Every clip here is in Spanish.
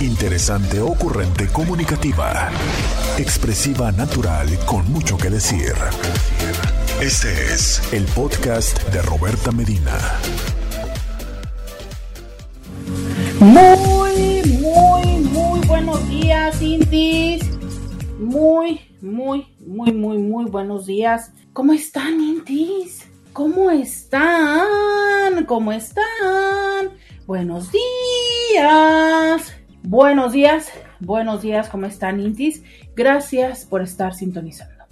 Interesante, ocurrente, comunicativa. Expresiva, natural, con mucho que decir. Este es el podcast de Roberta Medina. Muy, muy, muy buenos días, Intis. Muy, muy, muy, muy, muy buenos días. ¿Cómo están, Intis? ¿Cómo están? ¿Cómo están? Buenos días. Buenos días. Buenos días. ¿Cómo están, Intis? Gracias por estar sintonizando.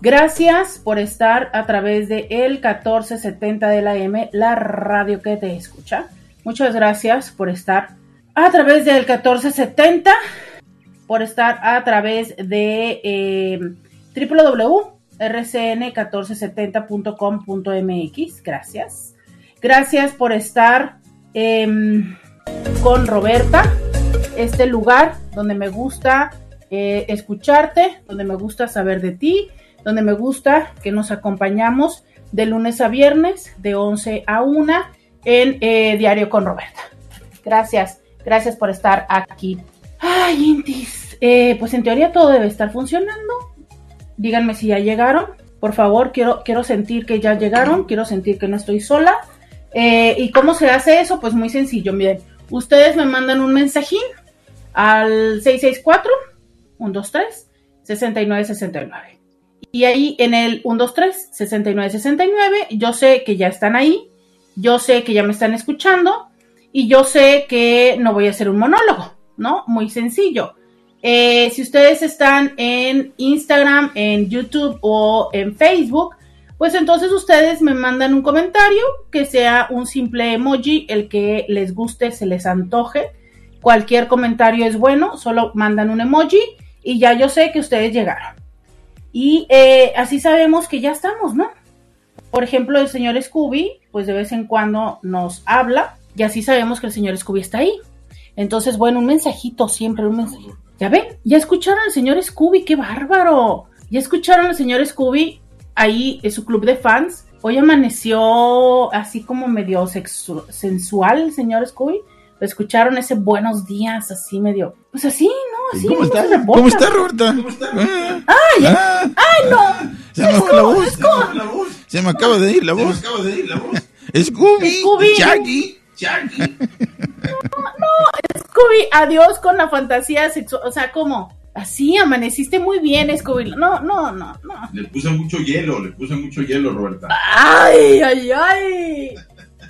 Gracias por estar a través de el 1470 de la M, la radio que te escucha. Muchas gracias por estar a través del 1470, por estar a través de eh, www.rcn1470.com.mx. Gracias. Gracias por estar eh, con Roberta, este lugar donde me gusta eh, escucharte, donde me gusta saber de ti, donde me gusta que nos acompañamos de lunes a viernes, de 11 a 1 en eh, Diario con Roberta. Gracias, gracias por estar aquí. Ay, Intis, eh, pues en teoría todo debe estar funcionando. Díganme si ya llegaron. Por favor, quiero, quiero sentir que ya llegaron, quiero sentir que no estoy sola. ¿Y cómo se hace eso? Pues muy sencillo, miren, ustedes me mandan un mensajín al 664-123-6969. Y ahí en el 123-6969, yo sé que ya están ahí, yo sé que ya me están escuchando y yo sé que no voy a hacer un monólogo, ¿no? Muy sencillo. Eh, si ustedes están en Instagram, en YouTube o en Facebook, pues entonces ustedes me mandan un comentario que sea un simple emoji, el que les guste, se les antoje. Cualquier comentario es bueno, solo mandan un emoji y ya yo sé que ustedes llegaron. Y eh, así sabemos que ya estamos, ¿no? Por ejemplo, el señor Scooby, pues de vez en cuando nos habla y así sabemos que el señor Scooby está ahí. Entonces, bueno, un mensajito, siempre un mensajito. Ya ven, ya escucharon al señor Scooby, qué bárbaro. Ya escucharon al señor Scooby ahí en su club de fans. Hoy amaneció así como medio sensual el señor Scooby. Lo escucharon ese buenos días, así medio. Pues así, ¿no? Así ¿Cómo está? ¿Cómo está, Roberta? ¡Ay! Ah, ¡Ay, no! Se me fue la voz. Se me acaba de ir la voz. Se me acaba de ir la voz. Scooby. Scooby. Shaggy. No, no, Scooby, adiós con la fantasía sexual. O sea, ¿cómo? Así amaneciste muy bien, Scooby. No, no, no, no. Le puse mucho hielo, le puse mucho hielo, Roberta. ¡Ay, ay, ay!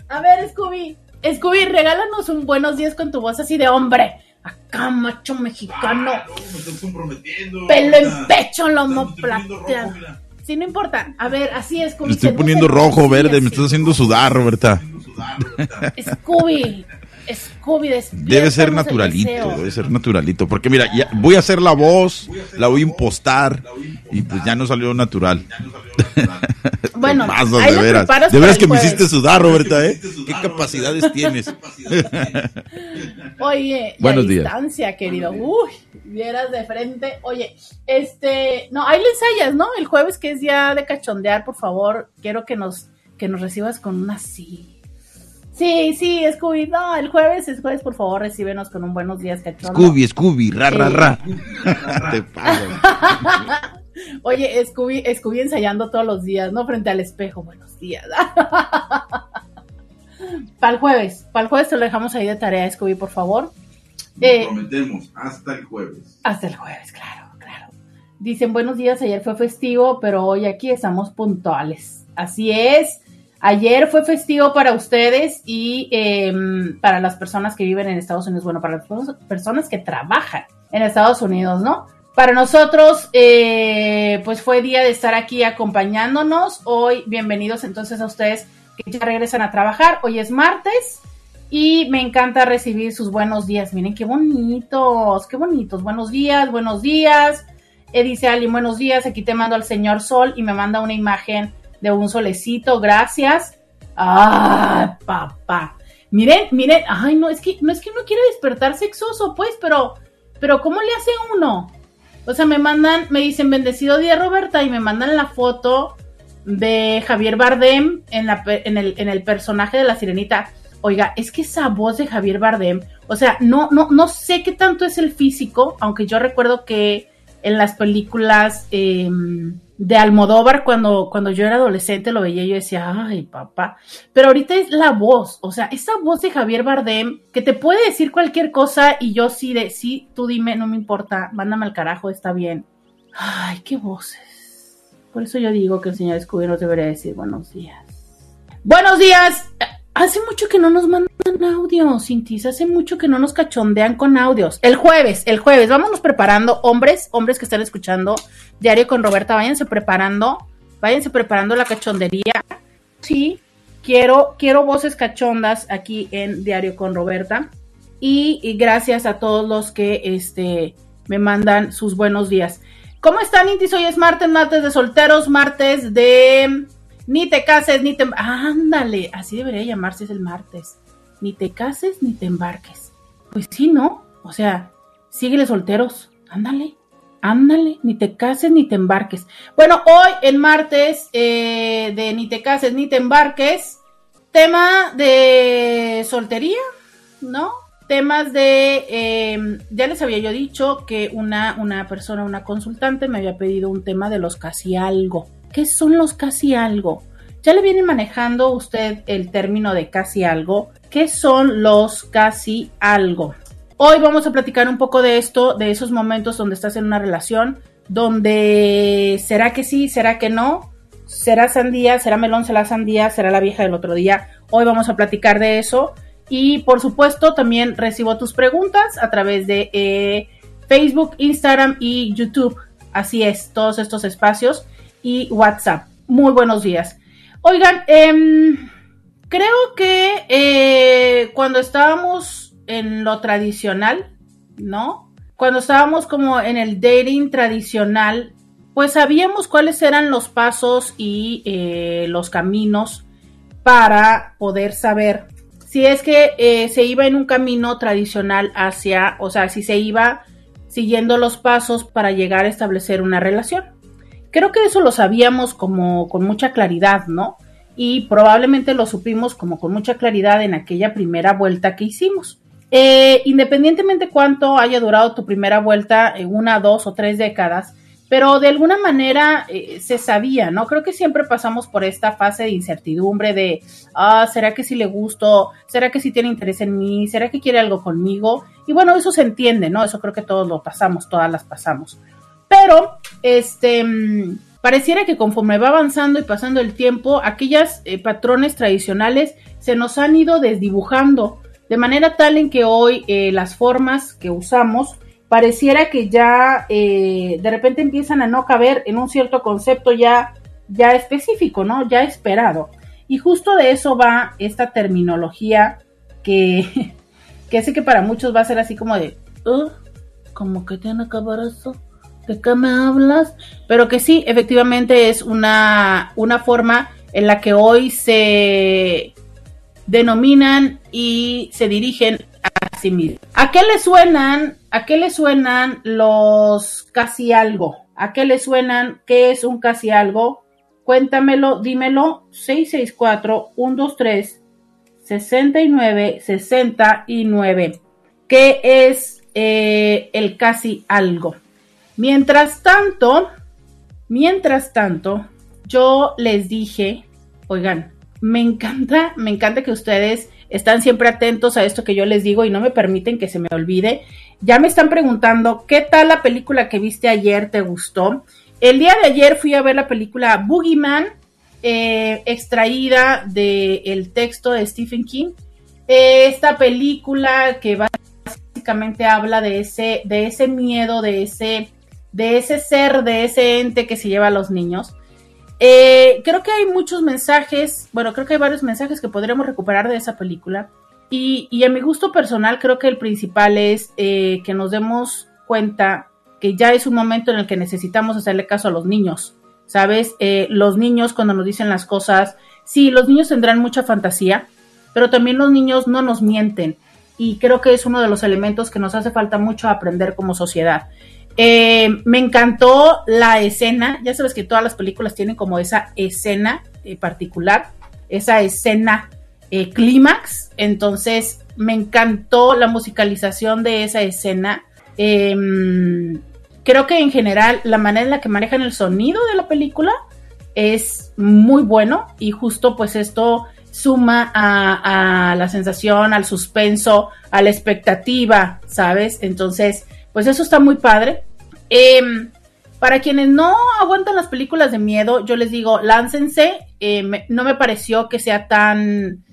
A ver, Scooby. Scooby, regálanos un buenos días con tu voz así de hombre. Acá, macho mexicano. Ah, no, me estás comprometiendo. Pelo en pecho, lomo plateado. Sí, no importa. A ver, así es, Scooby. Me estoy poniendo rojo, verde, me estás haciendo sudar, Roberta. Haciendo Roberta. Scooby. Scooby, Debe ser naturalito, debe ser naturalito. Porque mira, ya voy a hacer la voz, la voy a impostar y pues ya no salió natural. Bueno, pasas, ahí de veras. De veras que me jueves. hiciste sudar, Roberta, ¿eh? ¿Qué capacidades tienes? Oye, Buenos días. distancia, querido. Uy, vieras de frente. Oye, este, no, ahí le ensayas, ¿no? El jueves que es día de cachondear, por favor, quiero que nos, que nos recibas con una sí. Sí, sí, Scooby, no, el jueves, el jueves, por favor, recíbenos con un buenos días, cachondo. Scooby, Scooby, ra, ra, ra. Te pasas. Oye, Scooby, Scooby ensayando todos los días, ¿no? Frente al espejo, buenos días. para el jueves, para el jueves te lo dejamos ahí de tarea, Scooby, por favor. Eh, Nos prometemos hasta el jueves. Hasta el jueves, claro, claro. Dicen buenos días, ayer fue festivo, pero hoy aquí estamos puntuales. Así es. Ayer fue festivo para ustedes y eh, para las personas que viven en Estados Unidos, bueno, para las personas que trabajan en Estados Unidos, ¿no? Para nosotros, eh, pues fue día de estar aquí acompañándonos. Hoy, bienvenidos entonces a ustedes que ya regresan a trabajar. Hoy es martes y me encanta recibir sus buenos días. Miren qué bonitos, qué bonitos. Buenos días, buenos días. Eh, dice Ali, buenos días. Aquí te mando al señor Sol y me manda una imagen de un solecito. Gracias. ¡Ay, papá! Miren, miren. Ay, no, es que no es que uno quiere despertar sexoso, pues, pero, pero ¿cómo le hace uno? O sea, me mandan, me dicen bendecido día Roberta y me mandan la foto de Javier Bardem en, la, en, el, en el personaje de la sirenita. Oiga, es que esa voz de Javier Bardem, o sea, no, no, no sé qué tanto es el físico, aunque yo recuerdo que en las películas eh, de Almodóvar, cuando, cuando yo era adolescente lo veía, yo decía, ay, papá. Pero ahorita es la voz, o sea, esa voz de Javier Bardem que te puede decir cualquier cosa y yo sí de, sí, tú dime, no me importa, mándame al carajo, está bien. Ay, qué voces. Por eso yo digo que el señor Scooby nos debería decir buenos días. Buenos días. Hace mucho que no nos mandan audios, Cintis. Hace mucho que no nos cachondean con audios. El jueves, el jueves, vámonos preparando. Hombres, hombres que están escuchando Diario con Roberta, váyanse preparando. Váyanse preparando la cachondería. Sí, quiero, quiero voces cachondas aquí en Diario con Roberta. Y, gracias a todos los que este, me mandan sus buenos días. ¿Cómo están, Intis? Hoy es martes, martes de solteros, martes de ni te cases, ni te... Ándale, así debería llamarse es el martes. Ni te cases, ni te embarques. Pues sí, ¿no? O sea, síguele solteros. Ándale, ándale, ni te cases, ni te embarques. Bueno, hoy en martes eh, de ni te cases, ni te embarques, tema de soltería, ¿no? Temas de, eh, ya les había yo dicho que una, una persona, una consultante me había pedido un tema de los casi algo. ¿Qué son los casi algo? Ya le viene manejando usted el término de casi algo. ¿Qué son los casi algo? Hoy vamos a platicar un poco de esto, de esos momentos donde estás en una relación, donde será que sí, será que no, será sandía, será melón, será sandía, será la vieja del otro día. Hoy vamos a platicar de eso. Y por supuesto, también recibo tus preguntas a través de eh, Facebook, Instagram y YouTube. Así es, todos estos espacios y WhatsApp. Muy buenos días. Oigan, eh, creo que eh, cuando estábamos en lo tradicional, ¿no? Cuando estábamos como en el dating tradicional, pues sabíamos cuáles eran los pasos y eh, los caminos para poder saber si es que eh, se iba en un camino tradicional hacia, o sea, si se iba siguiendo los pasos para llegar a establecer una relación. Creo que eso lo sabíamos como con mucha claridad, ¿no? Y probablemente lo supimos como con mucha claridad en aquella primera vuelta que hicimos. Eh, independientemente cuánto haya durado tu primera vuelta, en una, dos o tres décadas, pero de alguna manera eh, se sabía, ¿no? Creo que siempre pasamos por esta fase de incertidumbre de, ah, ¿será que sí le gusto? ¿Será que sí tiene interés en mí? ¿Será que quiere algo conmigo? Y bueno, eso se entiende, ¿no? Eso creo que todos lo pasamos, todas las pasamos. Pero, este, mm, pareciera que conforme va avanzando y pasando el tiempo, aquellas eh, patrones tradicionales se nos han ido desdibujando, de manera tal en que hoy eh, las formas que usamos pareciera que ya eh, de repente empiezan a no caber en un cierto concepto ya, ya específico, ¿no? Ya esperado. Y justo de eso va esta terminología que, que sé que para muchos va a ser así como de, "Uh, como que tiene que ver eso, ¿de qué me hablas? Pero que sí, efectivamente es una, una forma en la que hoy se denominan y se dirigen a sí mismos. ¿A qué le suenan? ¿A qué le suenan los casi algo? ¿A qué le suenan? ¿Qué es un casi algo? Cuéntamelo, dímelo. 664-123 69 69. ¿Qué es eh, el casi algo? Mientras tanto, mientras tanto, yo les dije, oigan, me encanta, me encanta que ustedes están siempre atentos a esto que yo les digo y no me permiten que se me olvide. Ya me están preguntando, ¿qué tal la película que viste ayer? ¿Te gustó? El día de ayer fui a ver la película Boogeyman, eh, extraída del texto de Stephen King. Esta película que básicamente habla de ese, de ese miedo, de ese, de ese ser, de ese ente que se lleva a los niños. Eh, creo que hay muchos mensajes, bueno, creo que hay varios mensajes que podríamos recuperar de esa película. Y, y a mi gusto personal, creo que el principal es eh, que nos demos cuenta que ya es un momento en el que necesitamos hacerle caso a los niños. ¿Sabes? Eh, los niños cuando nos dicen las cosas, sí, los niños tendrán mucha fantasía, pero también los niños no nos mienten. Y creo que es uno de los elementos que nos hace falta mucho aprender como sociedad. Eh, me encantó la escena, ya sabes que todas las películas tienen como esa escena eh, particular, esa escena eh, clímax. Entonces me encantó la musicalización de esa escena. Em, creo que en general la manera en la que manejan el sonido de la película es muy bueno y justo pues esto suma a, la sensación, al suspenso, a la expectativa, ¿sabes? Entonces, pues eso está muy padre. Em, para quienes no aguantan las películas de miedo, yo les digo, láncense. Eh, no me pareció que sea tan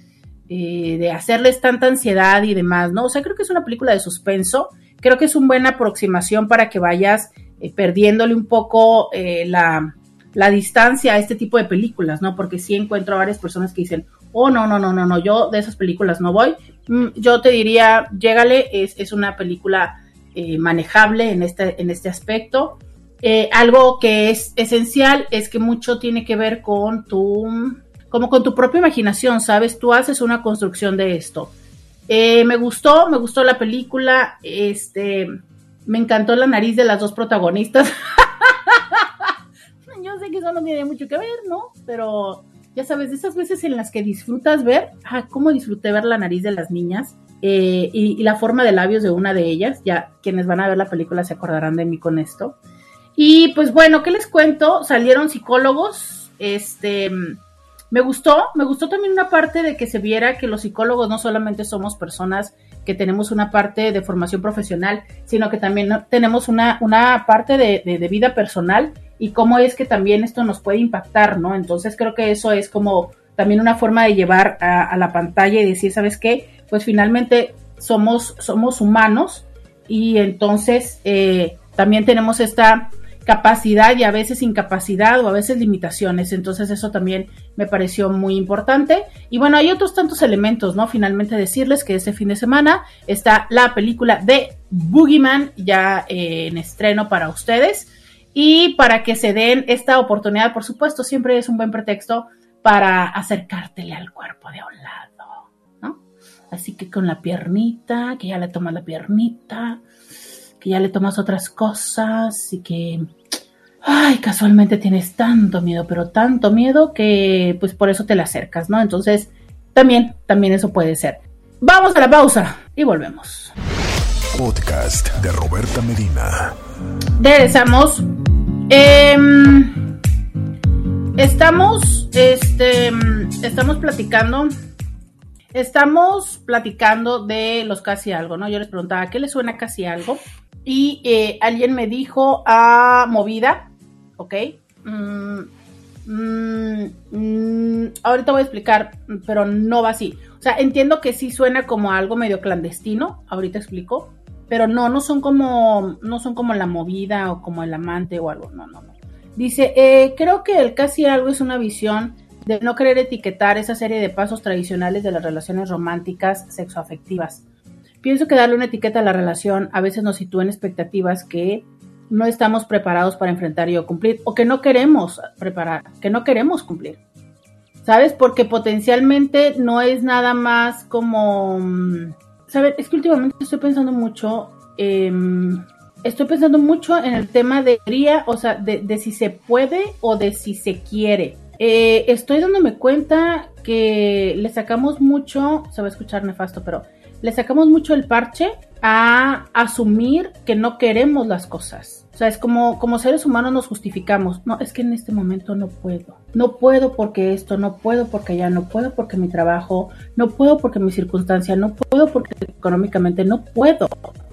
eh, de hacerles tanta ansiedad y demás, ¿no? O sea, creo que es una película de suspenso. Creo que es una buena aproximación para que vayas eh, perdiéndole un poco la, la distancia a este tipo de películas, ¿no? Porque sí encuentro a varias personas que dicen, oh, no, no, no, no, no, yo de esas películas no voy. Mm, yo te diría, llégale, es, es una película eh, manejable en este, en este aspecto. Eh, algo que es esencial es que mucho tiene que ver con tu, como con tu propia imaginación, ¿sabes? Tú haces una construcción de esto. Eh, me gustó, me gustó la película, este, me encantó la nariz de las dos protagonistas. Yo sé que eso no tiene mucho que ver, ¿no? Pero ya sabes, de esas veces en las que disfrutas ver, ah, cómo disfruté ver la nariz de las niñas eh, y, la forma de labios de una de ellas, ya quienes van a ver la película se acordarán de mí con esto. Y pues bueno, ¿qué les cuento? Salieron psicólogos, este, me gustó, me gustó también una parte de que se viera que los psicólogos no solamente somos personas que tenemos una parte de formación profesional, sino que también tenemos una, una parte de, de vida personal y cómo es que también esto nos puede impactar, ¿no? Entonces creo que eso es como también una forma de llevar a, la pantalla y decir, ¿sabes qué? Pues finalmente somos, somos humanos y entonces eh, también tenemos esta capacidad y a veces incapacidad o a veces limitaciones. Entonces eso también me pareció muy importante. Y bueno, hay otros tantos elementos, ¿no? Finalmente decirles que este fin de semana está la película de Boogeyman ya eh, en estreno para ustedes. Y para que se den esta oportunidad, por supuesto, siempre es un buen pretexto para acercártele al cuerpo de un. Así que con la piernita, que ya le tomas la piernita, que ya le tomas otras cosas y que, ay, casualmente tienes tanto miedo, pero tanto miedo que pues por eso te la acercas, ¿no? Entonces, también, también eso puede ser. Vamos a la pausa y volvemos. Podcast de Roberta Medina. Regresamos. Em, estamos, este, estamos platicando. Estamos platicando de los casi algo, ¿no? Yo les preguntaba, ¿qué le suena casi algo? Y eh, alguien me dijo a movida, ¿ok? Mm, mm, ahorita voy a explicar, pero no va así. O sea, entiendo que sí suena como algo medio clandestino, ahorita explico, pero no, no son como, no son como la movida o como el amante o algo, no, no, no. Dice, eh, creo que el casi algo es una visión de no querer etiquetar esa serie de pasos tradicionales de las relaciones románticas sexoafectivas. Pienso que darle una etiqueta a la relación a veces nos sitúa en expectativas que no estamos preparados para enfrentar y o cumplir, o que no queremos preparar, que no queremos cumplir. ¿Sabes? Porque potencialmente no es nada más como mm, ¿sabes? Es que últimamente estoy pensando mucho, em, estoy pensando mucho en el tema de, o sea, de, si se puede o de si se quiere. Eh, estoy dándome cuenta que le sacamos mucho, se va a escuchar nefasto, pero le sacamos mucho el parche a asumir que no queremos las cosas. O sea, es como, como seres humanos nos justificamos. No, es que en este momento no puedo. No puedo porque esto, no puedo porque allá, no puedo porque mi trabajo, no puedo porque mi circunstancia, no puedo porque económicamente no puedo.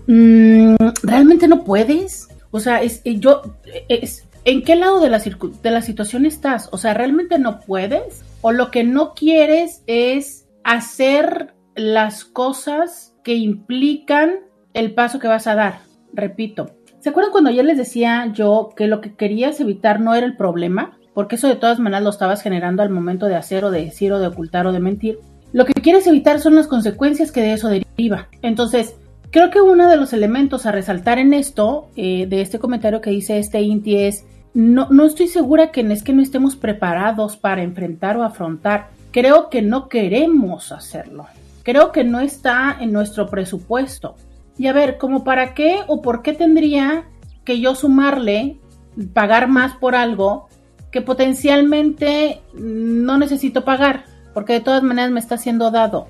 Mm, ¿Realmente no puedes? O sea, es, eh, yo, es, ¿en qué lado de la, de la situación estás? O sea, ¿realmente no puedes? ¿O lo que no quieres es hacer las cosas que implican el paso que vas a dar. Repito, ¿se acuerdan cuando ayer les decía yo que lo que querías evitar no era el problema? Porque eso de todas maneras lo estabas generando al momento de hacer o de decir o de ocultar o de mentir. Lo que quieres evitar son las consecuencias que de eso deriva. Entonces, creo que uno de los elementos a resaltar en esto, eh, de este comentario que dice este Inti, es no, no estoy segura que es que no estemos preparados para enfrentar o afrontar. Creo que no queremos hacerlo creo que no está en nuestro presupuesto. Y a ver, ¿como para qué o por qué tendría que yo sumarle, pagar más por algo que potencialmente no necesito pagar? porque de todas maneras me está siendo dado.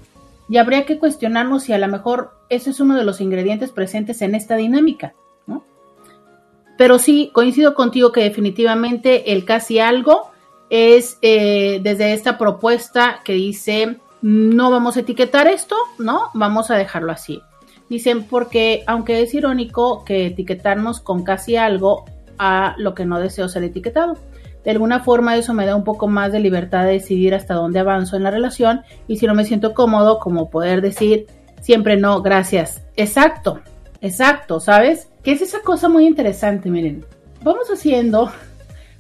Y habría que cuestionarnos si a lo mejor ese es uno de los ingredientes presentes en esta dinámica. Pero sí, coincido contigo que definitivamente el casi algo es eh, desde esta propuesta que dice no vamos a etiquetar esto, ¿no? Vamos a dejarlo así. Dicen porque aunque es irónico que etiquetarnos con casi algo a lo que no deseo ser etiquetado. De alguna forma eso me da un poco más de libertad de decidir hasta dónde avanzo en la relación y si no me siento cómodo como poder decir siempre no, gracias. Exacto, exacto, ¿sabes? Que es esa cosa muy interesante, miren. Vamos haciendo,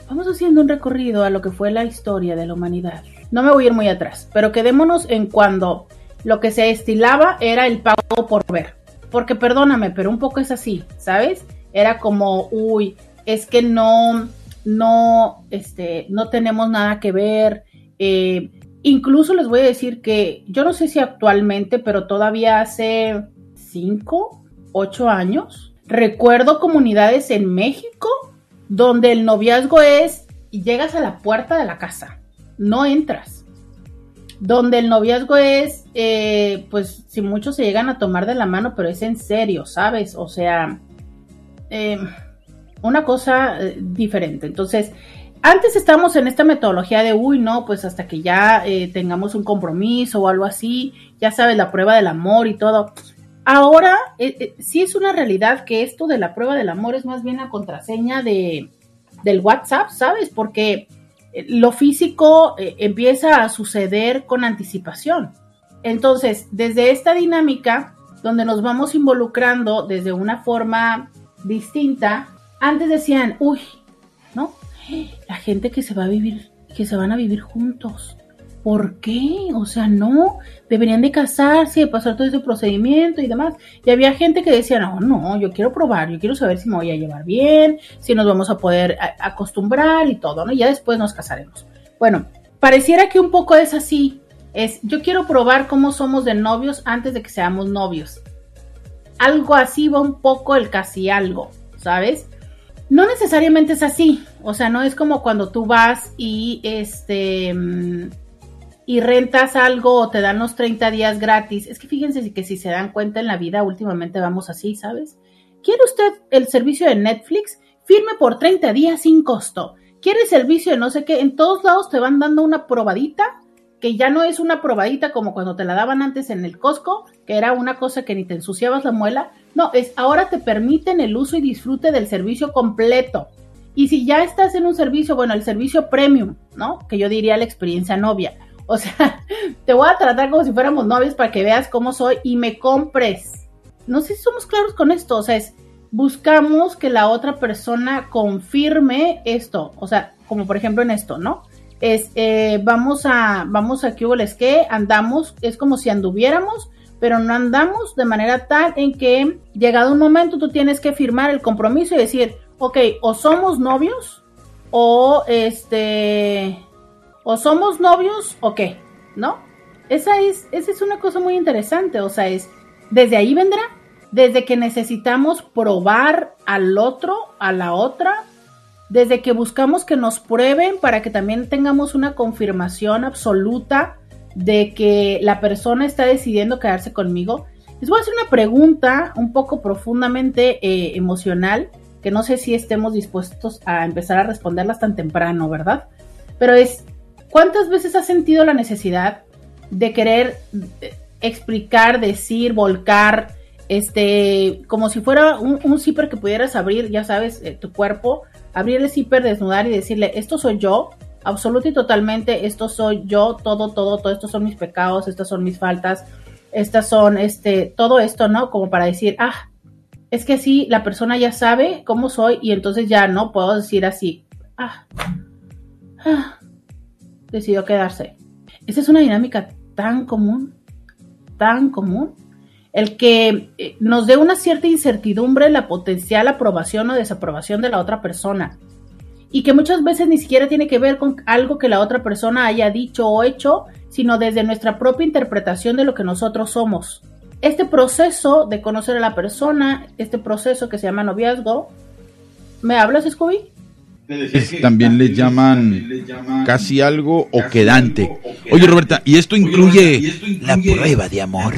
vamos haciendo un recorrido a lo que fue la historia de la humanidad. No me voy a ir muy atrás, pero quedémonos en cuando lo que se estilaba era el pago por ver. Porque perdóname, pero un poco es así, ¿sabes? Era como, uy, es que no, no, este, no tenemos nada que ver. Eh, incluso les voy a decir que yo no sé si actualmente, pero todavía hace cinco, ocho años, recuerdo comunidades en México donde el noviazgo es y llegas a la puerta de la casa, no entras. Donde el noviazgo es, eh, pues si muchos se llegan a tomar de la mano, pero es en serio, ¿sabes? O sea, eh, una cosa eh, diferente. Entonces, antes estábamos en esta metodología de, uy, no, pues hasta que ya tengamos un compromiso o algo así, ya sabes, la prueba del amor y todo. Ahora, eh, sí es una realidad que esto de la prueba del amor es más bien la contraseña de, del WhatsApp, ¿sabes? Porque lo físico empieza a suceder con anticipación. Entonces, desde esta dinámica, donde nos vamos involucrando desde una forma distinta, antes decían, uy, ¿no? La gente que se va a vivir, que se van a vivir juntos. ¿Por qué? O sea, no, deberían de casarse, pasar todo ese procedimiento y demás. Y había gente que decía, no, no, yo quiero probar, yo quiero saber si me voy a llevar bien, si nos vamos a poder acostumbrar y todo, ¿no? Y ya después nos casaremos. Bueno, pareciera que un poco es así. Es, yo quiero probar cómo somos de novios antes de que seamos novios. Algo así va un poco el casi algo, ¿sabes? No necesariamente es así, o sea, no es como cuando tú vas y este y rentas algo o te dan los 30 días gratis. Es que fíjense que si se dan cuenta en la vida últimamente vamos así, ¿sabes? ¿Quiere usted el servicio de Netflix? Firme por 30 días sin costo. ¿Quiere servicio de no sé qué? En todos lados te van dando una probadita que ya no es una probadita como cuando te la daban antes en el Costco, que era una cosa que ni te ensuciabas la muela, no, es ahora te permiten el uso y disfrute del servicio completo. Y si ya estás en un servicio, bueno, el servicio premium, ¿no? Que yo diría la experiencia novia. O sea, te voy a tratar como si fuéramos novios para que veas cómo soy y me compres. No sé si somos claros con esto, o sea, es buscamos que la otra persona confirme esto, o sea, como por ejemplo en esto, ¿no? Es, eh, vamos a, vamos a, ¿qué hubo les que Andamos, es como si anduviéramos, pero no andamos de manera tal en que llegado un momento tú tienes que firmar el compromiso y decir, ok, o somos novios o este o somos novios o qué, ¿no? Esa es esa es una cosa muy interesante, o sea, es desde ahí vendrá, desde que necesitamos probar al otro, a la otra, desde que buscamos que nos prueben para que también tengamos una confirmación absoluta de que la persona está decidiendo quedarse conmigo, les voy a hacer una pregunta un poco profundamente eh, emocional, que no sé si estemos dispuestos a empezar a responderlas tan temprano, ¿verdad? Pero es, ¿cuántas veces has sentido la necesidad de querer eh, explicar, decir, volcar, este, como si fuera un, un zipper que pudieras abrir, ya sabes, eh, tu cuerpo, abrir el zipper, desnudar y decirle, esto soy yo, absoluta y totalmente, esto soy yo, todo, todo, todo, estos son mis pecados, estas son mis faltas, estas son, este, todo esto, ¿no? Como para decir, ah, es que sí, la persona ya sabe cómo soy y entonces ya no puedo decir así, ah, ah decidió quedarse. Esa es una dinámica tan común, tan común, el que eh, nos dé una cierta incertidumbre la potencial aprobación o desaprobación de la otra persona y que muchas veces ni siquiera tiene que ver con algo que la otra persona haya dicho o hecho, sino desde nuestra propia interpretación de lo que nosotros somos. Este proceso de conocer a la persona, este proceso que se llama noviazgo, ¿me hablas, Scooby? Es- también le llaman casi algo o quedante. Oye, Roberta, ¿y esto incluye la prueba de amor?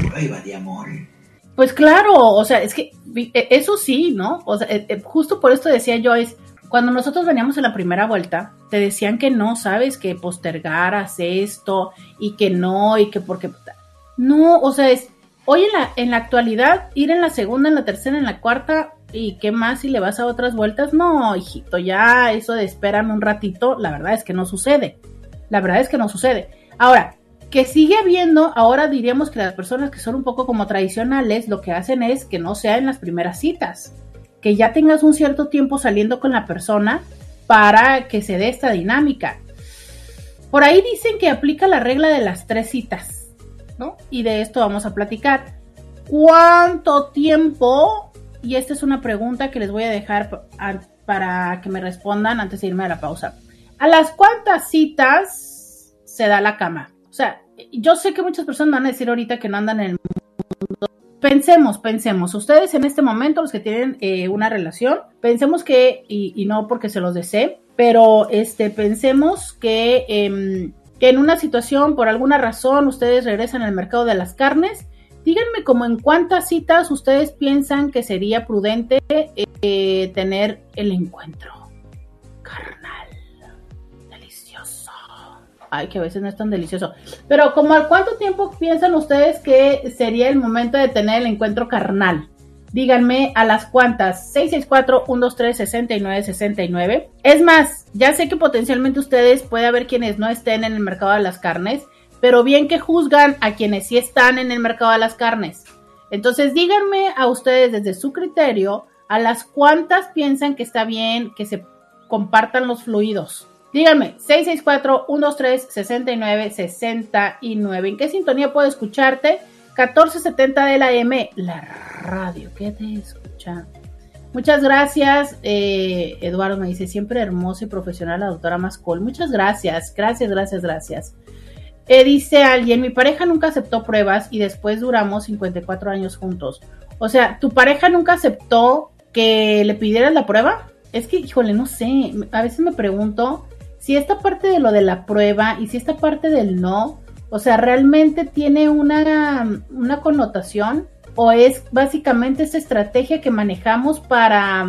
Pues claro, o sea, es que e- eso sí, ¿no? O sea, eh, eh, justo por esto decía yo, es cuando nosotros veníamos en la primera vuelta, te decían que no, sabes, que postergaras esto y que no, y que porque... No, o sea, es hoy en la, en la actualidad, ir en la segunda, en la tercera, en la cuarta, y qué más si le vas a otras vueltas, no, hijito, ya eso de espérame un ratito, la verdad es que no sucede. La verdad es que no sucede. Ahora, que sigue habiendo, ahora diríamos que las personas que son un poco como tradicionales, lo que hacen es que no sea en las primeras citas, que ya tengas un cierto tiempo saliendo con la persona para que se dé esta dinámica. Por ahí dicen que aplica la regla de las tres citas, ¿no? Y de esto vamos a platicar. ¿Cuánto tiempo? Y esta es una pregunta que les voy a dejar para que me respondan antes de irme a la pausa. ¿A las cuántas citas se da la cama? O sea, yo sé que muchas personas van a decir ahorita que no andan en el mundo. Pensemos, pensemos. Ustedes en este momento, los que tienen eh, una relación, pensemos que, y, y no porque se los desee, pero este, pensemos que, em, que en una situación, por alguna razón, ustedes regresan al mercado de las carnes. Díganme como en cuántas citas ustedes piensan que sería prudente eh, tener el encuentro carnal. Delicioso. Ay, que a veces no es tan delicioso. Pero como al cuánto tiempo piensan ustedes que sería el momento de tener el encuentro carnal. Díganme a las cuantas. 664-123-6969. Es más, ya sé que potencialmente ustedes puede haber quienes no estén en el mercado de las carnes, pero bien que juzgan a quienes sí están en el mercado de las carnes. Entonces díganme a ustedes desde su criterio a las cuantas piensan que está bien que se compartan los fluidos. Díganme, 664-123-6969. ¿En qué sintonía puedo escucharte? 1470 de la M, la radio que te escucha. Muchas gracias, eh, Eduardo me dice, siempre hermosa y profesional la doctora Mascol. Muchas gracias, gracias, gracias, gracias. Eh, dice alguien, mi pareja nunca aceptó pruebas y después duramos 54 años juntos. O sea, ¿tu pareja nunca aceptó que le pidieras la prueba? Es que, híjole, no sé, a veces me pregunto si esta parte de lo de la prueba y si esta parte del no, o sea, realmente tiene una, una connotación o es básicamente esa estrategia que manejamos para,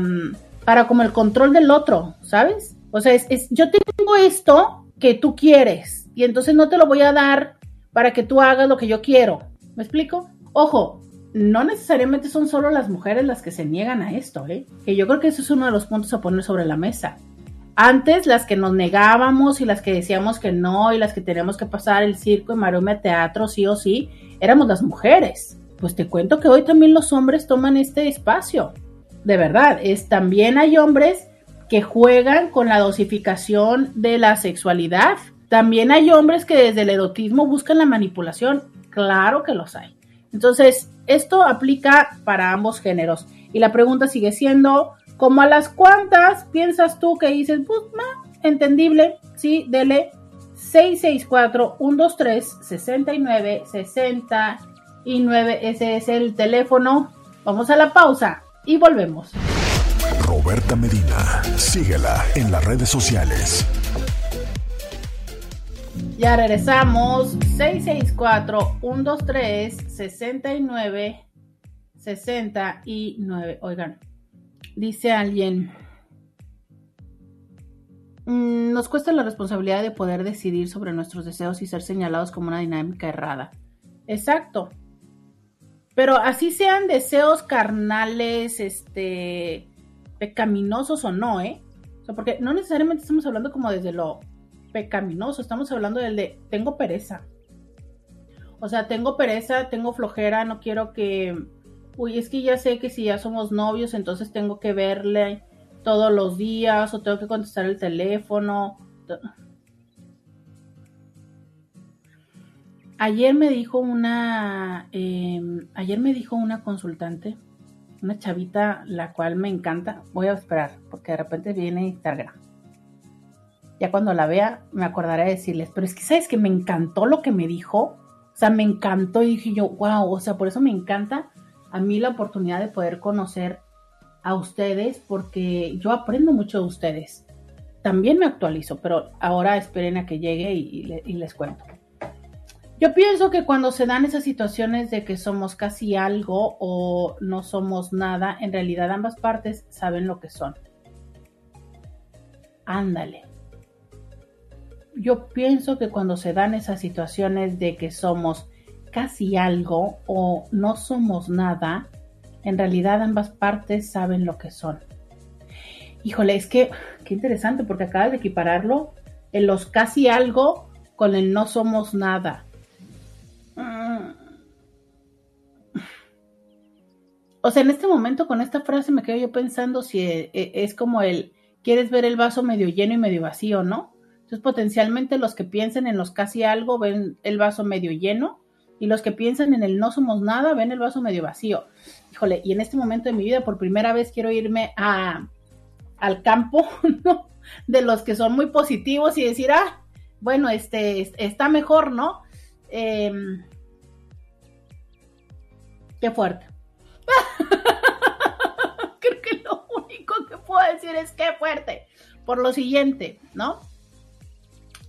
para como el control del otro, ¿sabes? O sea, es, es yo tengo esto que tú quieres y entonces no te lo voy a dar para que tú hagas lo que yo quiero. ¿Me explico? Ojo, no necesariamente son solo las mujeres las que se niegan a esto, ¿eh? Que yo creo que eso es uno de los puntos a poner sobre la mesa. Antes las que nos negábamos y las que decíamos que no y las que teníamos que pasar el circo y marome a teatro sí o sí, éramos las mujeres. Pues te cuento que hoy también los hombres toman este espacio. De verdad, es también hay hombres que juegan con la dosificación de la sexualidad. También hay hombres que desde el erotismo buscan la manipulación. Claro que los hay. Entonces, esto aplica para ambos géneros. Y la pregunta sigue siendo, ¿como a las cuantas piensas tú que dices, pues, entendible, sí, dele 664-123-6969, ese es el teléfono. Vamos a la pausa y volvemos. Roberta Medina, síguela en las redes sociales. Ya regresamos. 664-123-6969. Oigan, dice alguien. "Mm, Nos cuesta la responsabilidad de poder decidir sobre nuestros deseos y ser señalados como una dinámica errada. Exacto. Pero así sean deseos carnales, este, pecaminosos o no, ¿eh? O sea, porque no necesariamente estamos hablando como desde lo pecaminoso, estamos hablando del de tengo pereza. O sea, tengo pereza, tengo flojera, no quiero que... Uy, es que ya sé que si ya somos novios, entonces tengo que verle todos los días o tengo que contestar el teléfono. Ayer me dijo una, eh, ayer me dijo una consultante, una chavita, la cual me encanta. Voy a esperar, porque de repente viene Instagram. Ya cuando la vea, me acordaré de decirles, pero es que sabes que me encantó lo que me dijo. O sea, me encantó y dije yo, wow, o sea, por eso me encanta a mí la oportunidad de poder conocer a ustedes, porque yo aprendo mucho de ustedes. también me actualizo, pero ahora esperen a que llegue y, y le- y les cuento. Yo pienso que cuando se dan esas situaciones de que somos casi algo o no somos nada, en realidad ambas partes saben lo que son. Ándale. Yo pienso que cuando se dan esas situaciones de que somos casi algo o no somos nada, en realidad ambas partes saben lo que son. Híjole, es que qué interesante porque acabas de equipararlo en los casi algo con el no somos nada. O sea, en este momento con esta frase me quedo yo pensando si e- e- es como el quieres ver el vaso medio lleno y medio vacío, ¿no? Entonces potencialmente los que piensen en los casi algo ven el vaso medio lleno y los que piensan en el no somos nada ven el vaso medio vacío. Híjole, y en este momento de mi vida por primera vez quiero irme a, al campo, ¿no? De los que son muy positivos y decir, ah, bueno, este es- está mejor, ¿no? Em, qué fuerte. Creo que lo único que puedo decir es qué fuerte. Por lo siguiente, ¿no?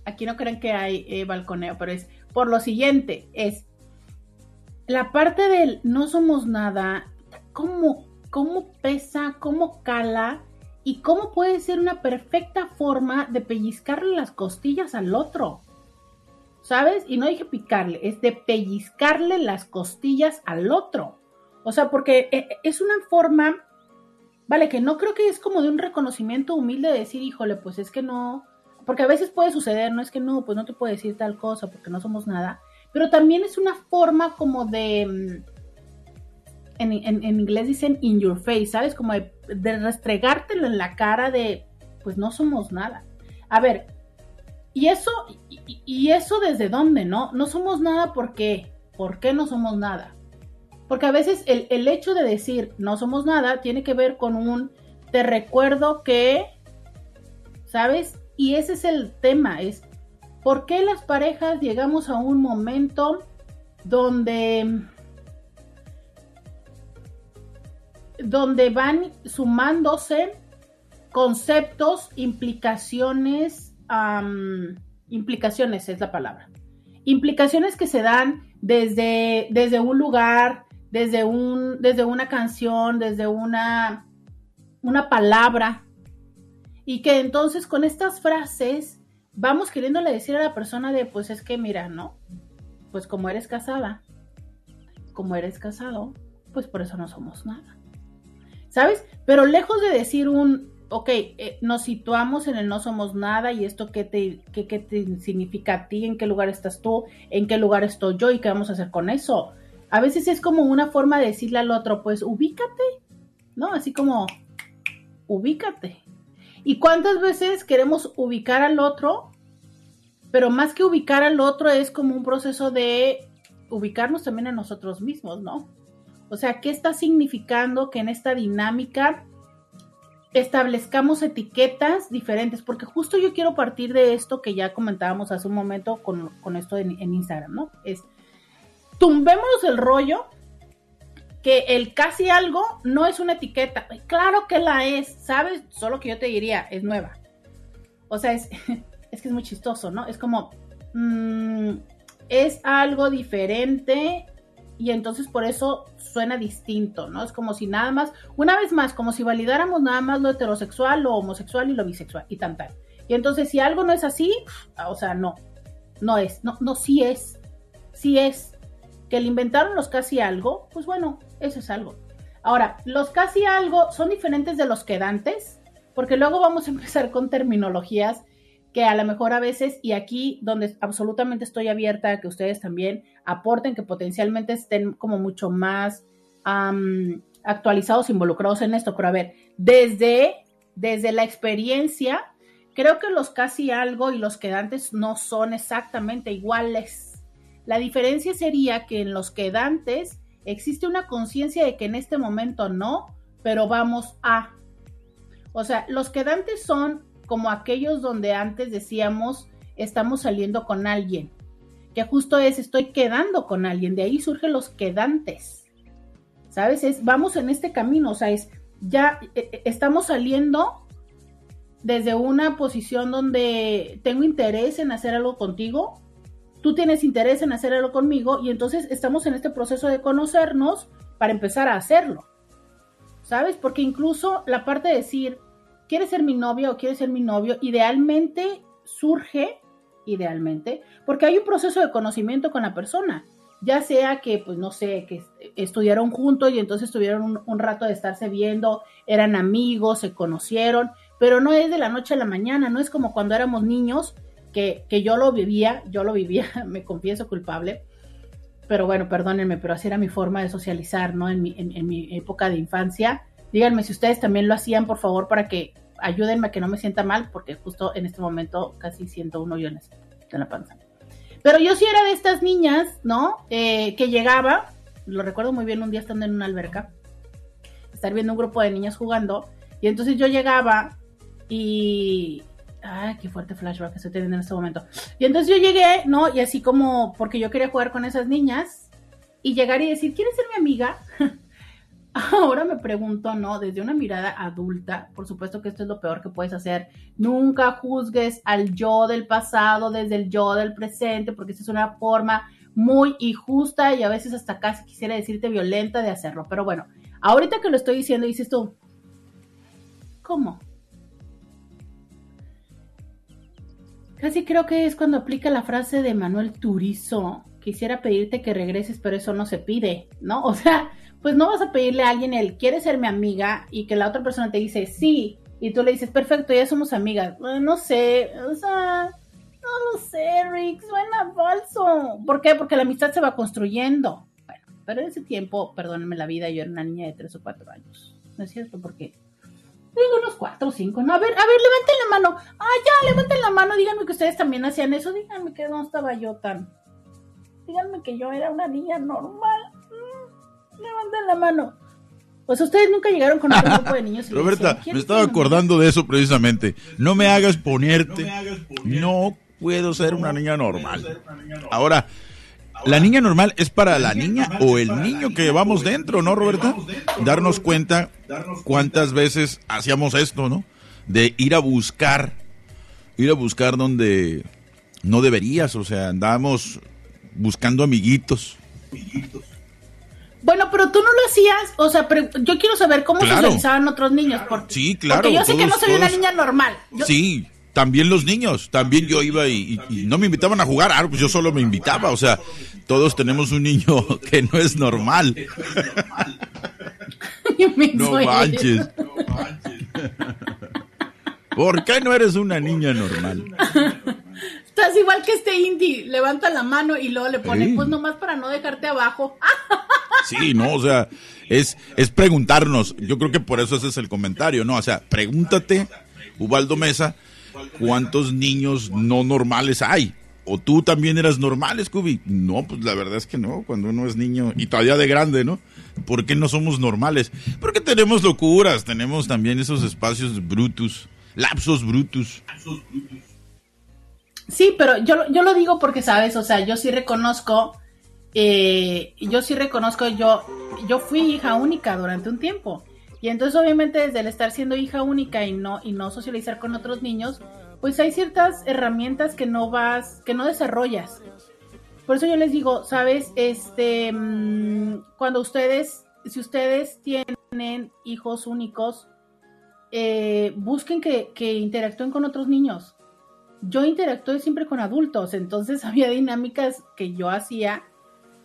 Aquí no creen que hay eh, balconeo, pero es por lo siguiente, es la parte del no somos nada, cómo, cómo pesa, cómo cala y cómo puede ser una perfecta forma de pellizcarle las costillas al otro. ¿Sabes? Y no dije picarle, es de pellizcarle las costillas al otro. O sea, porque eh, es una forma, vale, que no creo que es como de un reconocimiento humilde de decir, híjole, pues es que no, porque a veces puede suceder, no es que no, pues no te puedo decir tal cosa porque no somos nada, pero también es una forma como de, mm, en, en- inglés dicen in your face, ¿sabes? Como de, restregártelo en la cara de, pues no somos nada. A ver, y eso, y eso desde dónde, ¿no? No somos nada porque, ¿por qué no somos nada? Porque a veces el, el hecho de decir no somos nada tiene que ver con un te recuerdo que, ¿sabes? Y ese es el tema, es por qué las parejas llegamos a un momento donde donde van sumándose conceptos, implicaciones, implicaciones es la palabra. Implicaciones que se dan desde, desde un lugar, desde, un, desde una canción, desde una, una palabra. Y que entonces con estas frases vamos queriéndole decir a la persona de, pues es que mira, ¿no? Pues como eres casada, como eres casado, pues por eso no somos nada. ¿Sabes? Pero lejos de decir un, ok, eh, nos situamos en el no somos nada y esto qué te, qué, qué te significa a ti, en qué lugar estás tú, en qué lugar estoy yo y qué vamos a hacer con eso. A veces es como una forma de decirle al otro, pues ubícate, ¿no? Así como, ubícate. ¿Y cuántas veces queremos ubicar al otro? Pero más que ubicar al otro es como un proceso de ubicarnos también a nosotros mismos, ¿no? O sea, ¿qué está significando que en esta dinámica establezcamos etiquetas diferentes? Porque justo yo quiero partir de esto que ya comentábamos hace un momento con, esto en, en Instagram, ¿no? Es, tumbémonos el rollo que el casi algo no es una etiqueta. Claro que la es, ¿sabes? Solo que yo te diría, es nueva. O sea, es, es que es muy chistoso, ¿no? Es como, mm, es algo diferente y entonces por eso suena distinto, ¿no? Es como si nada más, una vez más, como si validáramos nada más lo heterosexual, lo homosexual y lo bisexual y tan tal. Y entonces si algo no es así, o sea, no, no es, no, no, sí es, sí es. Que le inventaron los casi algo, pues bueno, eso es algo. Ahora, los casi algo son diferentes de los quedantes, porque luego vamos a empezar con terminologías que a lo mejor a veces, y aquí donde absolutamente estoy abierta a que ustedes también aporten, que potencialmente estén como mucho más actualizados, involucrados en esto, pero a ver, desde, desde la experiencia, creo que los casi algo y los quedantes no son exactamente iguales. La diferencia sería que en los quedantes existe una conciencia de que en este momento no, pero vamos a. O sea, los quedantes son como aquellos donde antes decíamos estamos saliendo con alguien, que justo es estoy quedando con alguien, de ahí surgen los quedantes. ¿Sabes? Es vamos en este camino, o sea, es ya eh, estamos saliendo desde una posición donde tengo interés en hacer algo contigo, tú tienes interés en hacer algo conmigo y entonces estamos en este proceso de conocernos para empezar a hacerlo. ¿Sabes? Porque incluso la parte de decir, ¿quieres ser mi novia o quieres ser mi novio? Idealmente surge, idealmente, porque hay un proceso de conocimiento con la persona. Ya sea que, pues no sé, que estudiaron juntos y entonces tuvieron un, un rato de estarse viendo, eran amigos, se conocieron, pero no es de la noche a la mañana, no es como cuando éramos niños, que, yo lo vivía, yo lo vivía, me confieso culpable, pero bueno, perdónenme, pero así era mi forma de socializar, ¿no? En mi, en mi época de infancia. Díganme si ustedes también lo hacían, por favor, para que ayúdenme a que no me sienta mal, porque justo en este momento casi siento un hoyo en la panza. Pero yo sí era de estas niñas, ¿no? Eh, que llegaba, lo recuerdo muy bien un día estando en una alberca, estar viendo un grupo de niñas jugando, y entonces yo llegaba y... Ay, qué fuerte flashback que estoy teniendo en este momento. Y entonces yo llegué, ¿no? Y así como, porque yo quería jugar con esas niñas, y llegar y decir, ¿quieres ser mi amiga? Ahora me pregunto, ¿no? Desde una mirada adulta, por supuesto que esto es lo peor que puedes hacer. Nunca juzgues al yo del pasado desde el yo del presente, porque esa es una forma muy injusta y a veces hasta casi quisiera decirte violenta de hacerlo. Pero bueno, ahorita que lo estoy diciendo, dices tú, ¿cómo? Casi creo que es cuando aplica la frase de Manuel Turizo, quisiera pedirte que regreses, pero eso no se pide, ¿no? O sea, pues no vas a pedirle a alguien el, ¿quieres ser mi amiga? Y que la otra persona te dice, sí, y tú le dices, perfecto, ya somos amigas. no sé, o sea, no lo sé, Rick, suena falso. ¿Por qué? Porque la amistad se va construyendo. Bueno, pero en ese tiempo, perdónenme la vida, yo era una niña de tres o cuatro años. ¿No es cierto? Porque Digo unos cuatro o cinco. No, a ver, a ver, levanten la mano. Ah, ya, levanten la mano. Díganme que ustedes también hacían eso. Díganme que no estaba yo tan. Díganme que yo era una niña normal. Mm, levanten la mano. Pues ustedes nunca llegaron con un grupo de niños. Y Roberta, decían, me estaba acordando de eso precisamente. No me hagas ponerte. No puedo ser una niña normal. Ahora, la niña normal es para la niña o el niño que llevamos dentro, ¿no, Roberta? Darnos cuenta cuántas veces hacíamos esto, ¿no? De ir a buscar, ir a buscar donde no deberías, o sea, andábamos buscando amiguitos. Bueno, pero tú no lo hacías, o sea, pero yo quiero saber cómo Claro. socializaban otros niños. Porque, Sí, claro, Porque yo sé que no todos- soy una niña normal. Yo- Sí, también los niños, también yo iba y, y- y no me invitaban a jugar, ah, pues yo solo me invitaba, o sea, todos tenemos un niño que no es normal. No manches. ¿Por qué no eres una niña normal? Estás igual que este indie, levanta la mano y luego le pone, Sí. pues nomás para no dejarte abajo. Sí, no, o sea, es, es preguntarnos, yo creo que por eso ese es el comentario, ¿no? O sea, pregúntate, Ubaldo Mesa, ¿cuántos niños no normales hay? ¿O tú también eras normal, Scooby? No, pues la verdad es que no, cuando uno es niño y todavía de grande, ¿no? ¿Por qué no somos normales? Porque tenemos locuras, tenemos también esos espacios brutus, lapsos brutus. Sí, pero yo, yo lo digo porque, ¿sabes? O sea, yo sí reconozco, eh, yo sí reconozco, yo, yo fui hija única durante un tiempo. Y entonces, obviamente, desde el estar siendo hija única y no, y no socializar con otros niños, pues hay ciertas herramientas que no vas, que no desarrollas. Por eso yo les digo, ¿sabes? Este, mm, cuando ustedes, si ustedes tienen hijos únicos, eh, busquen que, que interactúen con otros niños yo interactué siempre con adultos, entonces había dinámicas que yo hacía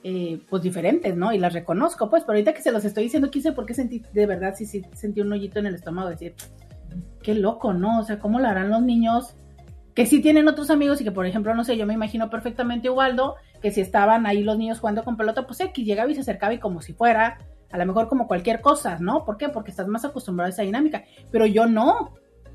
eh, pues diferentes, ¿no? Y las reconozco, pues, pero ahorita que se los estoy diciendo, quise porque sentí, de verdad, sí, sí, sentí un hoyito en el estómago, decir, qué loco, ¿no? O sea, ¿cómo lo harán los niños que sí tienen otros amigos y que, por ejemplo, no sé, yo me imagino perfectamente Ubaldo, que si estaban ahí los niños jugando con pelota, pues X llegaba y se acercaba y como si fuera, a lo mejor como cualquier cosa, ¿no? ¿Por qué? Porque estás más acostumbrado a esa dinámica, pero yo no,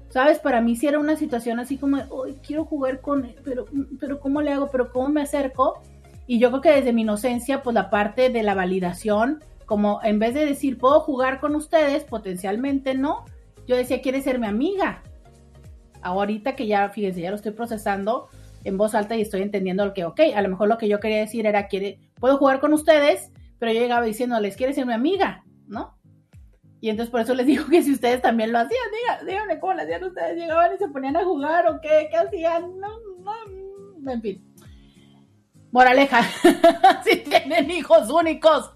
¿Sabes? Para mí sí era una situación así como, hoy quiero jugar con, pero, pero ¿cómo le hago? ¿Pero cómo me acerco? Y yo creo que desde mi inocencia, pues la parte de la validación, como en vez de decir, puedo jugar con ustedes, potencialmente no, yo decía, ¿quieres ser mi amiga? Ahorita que ya, fíjense, ya lo estoy procesando en voz alta y estoy entendiendo lo que, ok, a lo mejor lo que yo quería decir era, quiere, puedo jugar con ustedes, pero yo llegaba diciéndoles, ¿quieres ser mi amiga? ¿No? Y entonces por eso les digo que si ustedes también lo hacían, díganme cómo lo hacían ustedes. Llegaban y se ponían a jugar o qué, qué hacían. No, no, en fin. Moraleja, si tienen hijos únicos,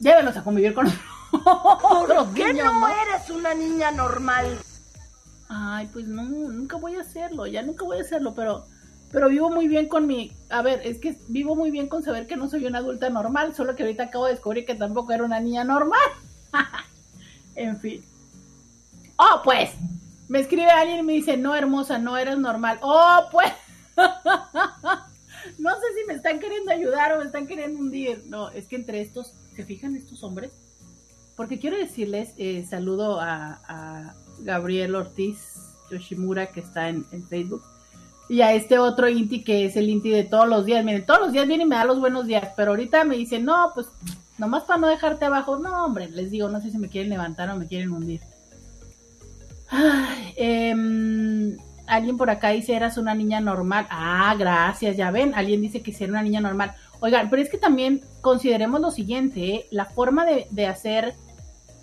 llévenlos a convivir con otros ¿Por qué niños, no eres una niña normal? Ay, pues no, nunca voy a hacerlo, ya nunca voy a hacerlo, pero, pero vivo muy bien con mi, a ver, es que vivo muy bien con saber que no soy una adulta normal, solo que ahorita acabo de descubrir que tampoco era una niña normal. en fin. Oh, pues, me escribe alguien y me dice, no, hermosa, no eres normal. Oh, pues. no sé si me están queriendo ayudar o me están queriendo hundir. No, es que entre estos, ¿se fijan estos hombres? Porque quiero decirles, eh, saludo a, a Gabriel Ortiz Yoshimura, que está en, Facebook, y a este otro Inti, que es el Inti de todos los días. Miren, todos los días viene y me da los buenos días, pero ahorita me dice, no, pues, nomás para no dejarte abajo. No, hombre, les digo, no sé si me quieren levantar o me quieren hundir. Ay, em, alguien por acá dice, eras una niña normal. Ah, gracias, ya ven, alguien dice que era una niña normal. Oigan, pero es que también consideremos lo siguiente, ¿eh? la forma de, de hacer,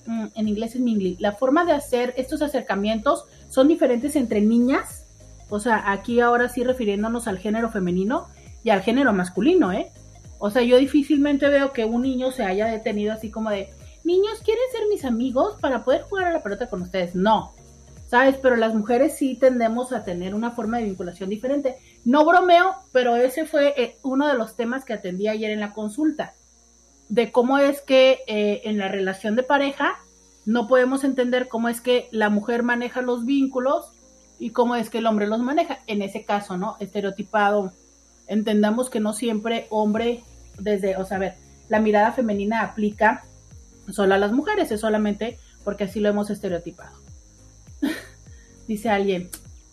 mm, en inglés es mingli, la forma de hacer estos acercamientos son diferentes entre niñas, o sea, aquí ahora sí refiriéndonos al género femenino y al género masculino, ¿eh? O sea, yo difícilmente veo que un niño se haya detenido así como de, niños, ¿quieren ser mis amigos para poder jugar a la pelota con ustedes? No, ¿sabes? Pero las mujeres sí tendemos a tener una forma de vinculación diferente. No bromeo, pero ese fue eh, uno de los temas que atendí ayer en la consulta, de cómo es que eh, en la relación de pareja no podemos entender cómo es que la mujer maneja los vínculos y cómo es que el hombre los maneja. En ese caso, ¿no? Estereotipado. Entendamos que no siempre hombre, desde, o sea, a ver, la mirada femenina aplica solo a las mujeres, es solamente porque así lo hemos estereotipado. Dice alguien,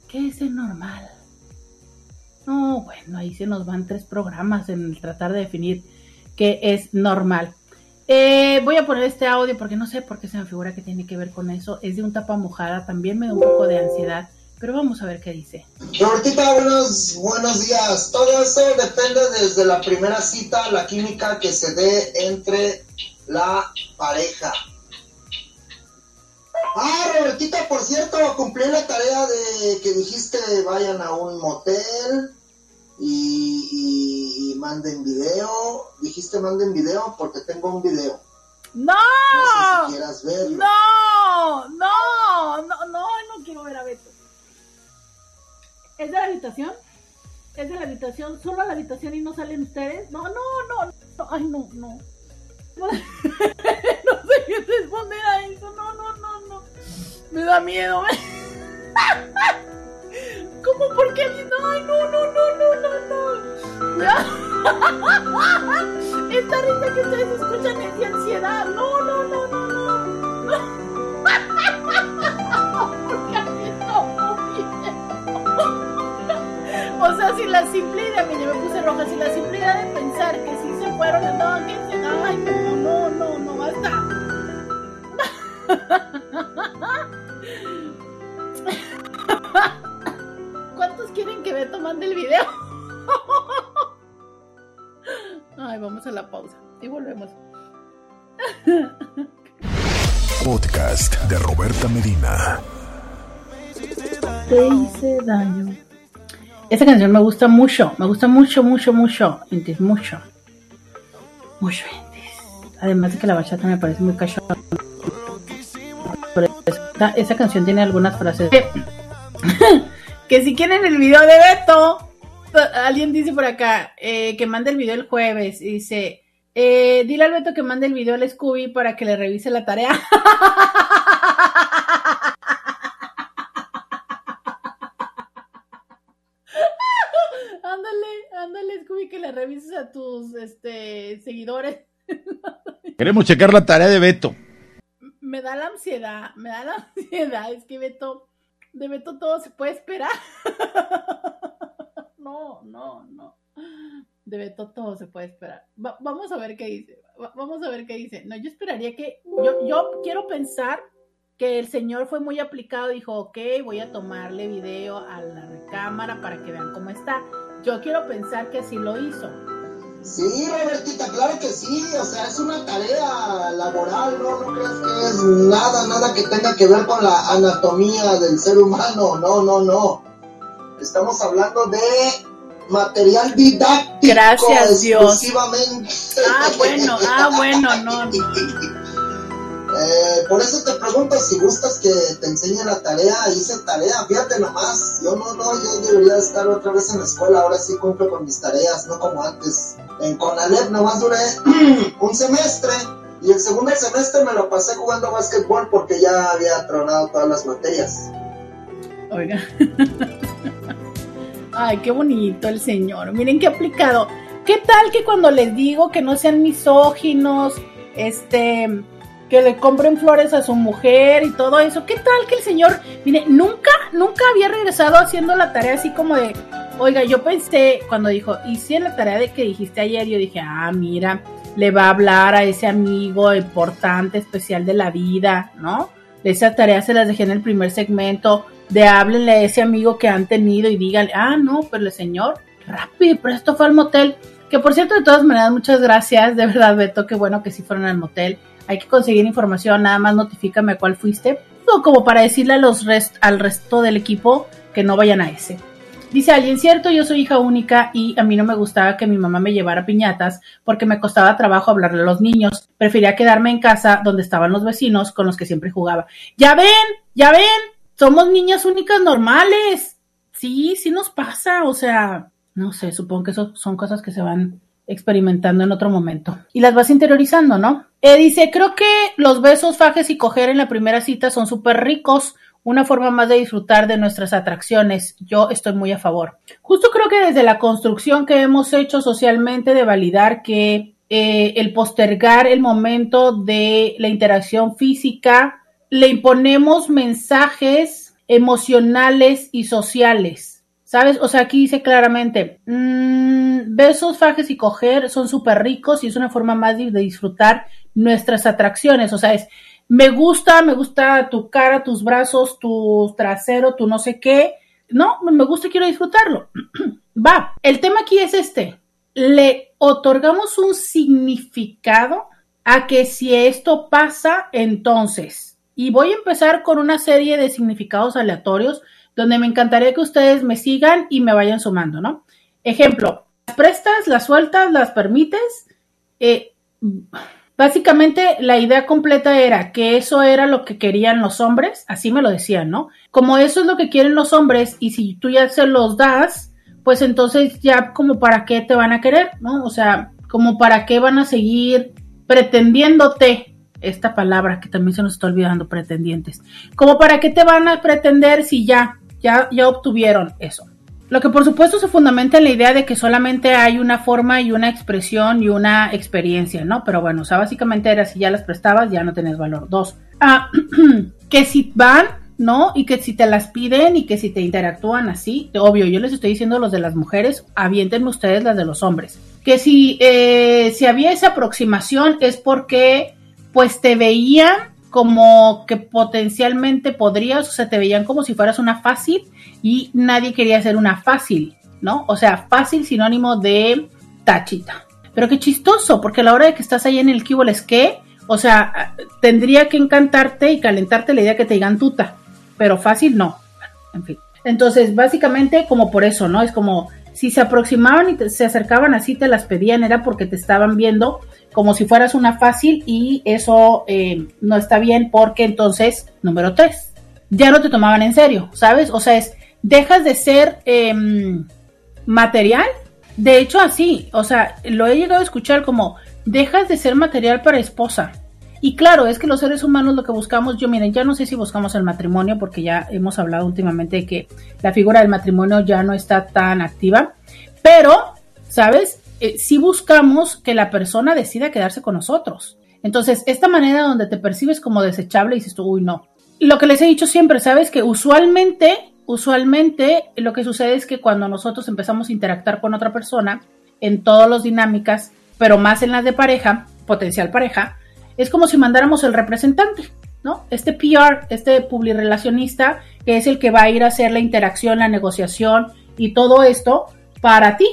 ¿qué es el normal? No, bueno, ahí se nos van tres programas en tratar de definir qué es normal. Eh, voy a poner este audio porque no sé por qué se me figura que tiene que ver con eso. Es de un tapa mojada, también me da un poco de ansiedad, pero vamos a ver qué dice. Robertita, buenos, buenos días. Todo eso depende desde la primera cita, la química que se dé entre la pareja. Ah, Robertita, por cierto, cumplí la tarea de que dijiste vayan a un motel y, y- y manden video. Dijiste manden video porque tengo un video. ¡No! No sé si quieras verlo. ¡No! ¡No! No, no, no quiero ver a Beto. ¿Es de la habitación? ¿Es de la habitación? ¿Solo a la habitación y no salen ustedes? No, no, no. no. Ay, no, no. No, sé qué responder a eso. No, no. Me da miedo. ¿Cómo? ¿Por qué? Ay, no, no, no, no, no, no. Esta risa que ustedes escuchan es de ansiedad. No, no, no, no, no. O sea, si la simple idea, mire, me puse roja, si la simple idea de pensar que si se fueron, no, que se, ay, no, no, no, no, basta. ¿Cuántos quieren que Beto mande el video? Ay, vamos a la pausa y volvemos. Podcast de Roberta Medina. Te hice daño. Esa canción me gusta mucho, me gusta mucho, mucho, mucho, Intis, mucho. Mucho, Intis. Además de que la bachata me parece muy cachonda. Pero esa, esa canción tiene algunas frases. Que, que si quieren el video de Beto, alguien dice por acá eh, que mande el video el jueves. Y dice, eh, dile al Beto que mande el video al Scooby para que le revise la tarea. ándale, ándale, Scooby, que le revises a tus este, seguidores. Queremos checar la tarea de Beto. Me da la ansiedad, me da la ansiedad. Es que Beto, de Beto todo se puede esperar. No, no, no. De Beto todo se puede esperar. Va- vamos a ver qué dice. Va- vamos a ver qué dice. No, yo esperaría que. Yo, yo quiero pensar que el señor fue muy aplicado. Dijo, ok, voy a tomarle video a la recámara para que vean cómo está. Yo quiero pensar que así lo hizo. Sí, Robertita, claro que sí, o sea, es una tarea laboral, ¿no? No creas que es nada, nada que tenga que ver con la anatomía del ser humano, no, no, no. Estamos hablando de material didáctico Gracias, Dios. Ah, bueno, ah, bueno, no, no. Eh, por eso te pregunto si gustas que te enseñe la tarea, hice tarea, fíjate nomás, yo no, no, yo debería estar otra vez en la escuela, ahora sí cumplo con mis tareas, no como antes. En Conalep nomás duré un semestre y el segundo semestre me lo pasé jugando básquetbol porque ya había tronado todas las materias. Oiga. Ay, qué bonito el señor. Miren qué aplicado. ¿Qué tal que cuando les digo que no sean misóginos, este, que le compren flores a su mujer y todo eso? ¿Qué tal que el señor, mire, nunca, nunca había regresado haciendo la tarea así como de, oiga, yo pensé cuando dijo, hice la tarea de que dijiste ayer, yo dije, ah, mira, le va a hablar a ese amigo importante, especial de la vida, ¿no? Esa tarea se las dejé en el primer segmento de háblenle a ese amigo que han tenido y díganle, ah, no, pero el señor, rápido, pero esto fue al motel. Que por cierto, de todas maneras, muchas gracias, de verdad, Beto, qué bueno que sí fueron al motel. Hay que conseguir información, nada más notifícame a cuál fuiste. O como para decirle al resto del equipo que no vayan a ese. Dice alguien, cierto, yo soy hija única y a mí no me gustaba que mi mamá me llevara piñatas porque me costaba trabajo hablarle a los niños. Prefería quedarme en casa donde estaban los vecinos con los que siempre jugaba. Ya ven, ya ven, somos niñas únicas normales. Sí, sí nos pasa, o sea, no sé, supongo que eso son cosas que se van experimentando en otro momento. Y las vas interiorizando, ¿no? Eh, dice, creo que los besos, fajes y coger en la primera cita son súper ricos, una forma más de disfrutar de nuestras atracciones. Yo estoy muy a favor. Justo creo que desde la construcción que hemos hecho socialmente de validar que eh, el postergar el momento de la interacción física, le imponemos mensajes emocionales y sociales. ¿Sabes? O sea, aquí dice claramente, besos, fajes y coger son súper ricos y es una forma más de, disfrutar nuestras atracciones. O sea, es, me gusta, me gusta tu cara, tus brazos, tu trasero, tu no sé qué. No, me gusta quiero disfrutarlo. Va, el tema aquí es este. Le otorgamos un significado a que si esto pasa, entonces. Y voy a empezar con una serie de significados aleatorios donde me encantaría que ustedes me sigan y me vayan sumando, ¿no? Ejemplo, las prestas, las sueltas, las permites. Eh, Básicamente la idea completa era que eso era lo que querían los hombres, así me lo decían, ¿no? Como eso es lo que quieren los hombres y si tú ya se los das, pues entonces ya como para qué te van a querer, ¿no? O sea, como para qué van a seguir pretendiéndote, esta palabra que también se nos está olvidando, pretendientes, como para qué te van a pretender si ya, ya, ya obtuvieron eso. Lo que por supuesto se fundamenta en la idea de que solamente hay una forma y una expresión y una experiencia, ¿no? Pero bueno, o sea, básicamente era si ya las prestabas, ya no tenés valor. Dos, ah, que si van, ¿no? Y que si te las piden y que si te interactúan así, obvio, yo les estoy diciendo los de las mujeres, aviéntenme ustedes las de los hombres. Que si, eh, si había esa aproximación es porque pues te veían como que potencialmente podrías, o sea, te veían como si fueras una fácil y nadie quería ser una fácil, ¿no? O sea, fácil sinónimo de tachita. Pero qué chistoso, porque a la hora de que estás ahí en el cubo es que, o sea, tendría que encantarte y calentarte la idea que te digan tuta, pero fácil no. En fin. Entonces, básicamente como por eso, ¿no? Es como si se aproximaban y se acercaban así, te las pedían, era porque te estaban viendo como si fueras una fácil y eso eh, no está bien porque entonces, número tres, ya no te tomaban en serio, ¿sabes? O sea, es, dejas de ser eh, material. De hecho, así, o sea, lo he llegado a escuchar como, dejas de ser material para esposa. Y claro, es que los seres humanos lo que buscamos, yo miren, ya no sé si buscamos el matrimonio, porque ya hemos hablado últimamente de que la figura del matrimonio ya no está tan activa, pero, ¿sabes? Eh, sí buscamos que la persona decida quedarse con nosotros. Entonces, esta manera donde te percibes como desechable, dices tú, uy, no. Lo que les he dicho siempre, ¿sabes? Que usualmente, usualmente lo que sucede es que cuando nosotros empezamos a interactuar con otra persona, en todas las dinámicas, pero más en las de pareja, potencial pareja, es como si mandáramos el representante, ¿no? Este PR, este publirelacionista, que es el que va a ir a hacer la interacción, la negociación y todo esto para ti,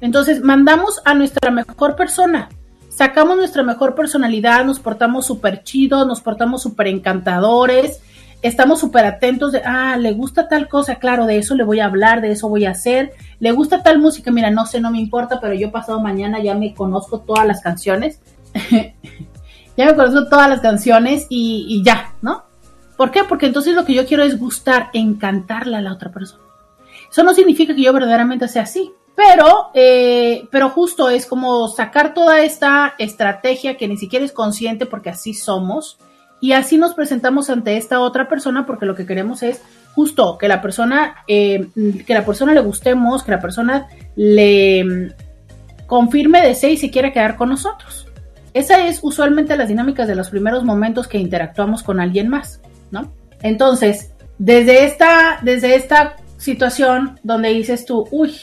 Entonces, mandamos a nuestra mejor persona, sacamos nuestra mejor personalidad, nos portamos súper chidos, nos portamos súper encantadores, estamos súper atentos de, ah, le gusta tal cosa, claro, de eso le voy a hablar, de eso voy a hacer, le gusta tal música, mira, no sé, no me importa, pero yo pasado mañana ya me conozco todas las canciones, ya me conozco todas las canciones y, y ya, ¿no? ¿Por qué? Porque entonces lo que yo quiero es gustar, encantarle a la otra persona. Eso no significa que yo verdaderamente sea así, pero, eh, pero justo es como sacar toda esta estrategia que ni siquiera es consciente porque así somos y así nos presentamos ante esta otra persona porque lo que queremos es justo que la persona, eh, que la persona le gustemos, que la persona le mm, confirme, desee y se quiera quedar con nosotros. Esa es usualmente las dinámicas de los primeros momentos que interactuamos con alguien más, ¿no? Entonces, desde esta, desde esta situación donde dices tú, uy,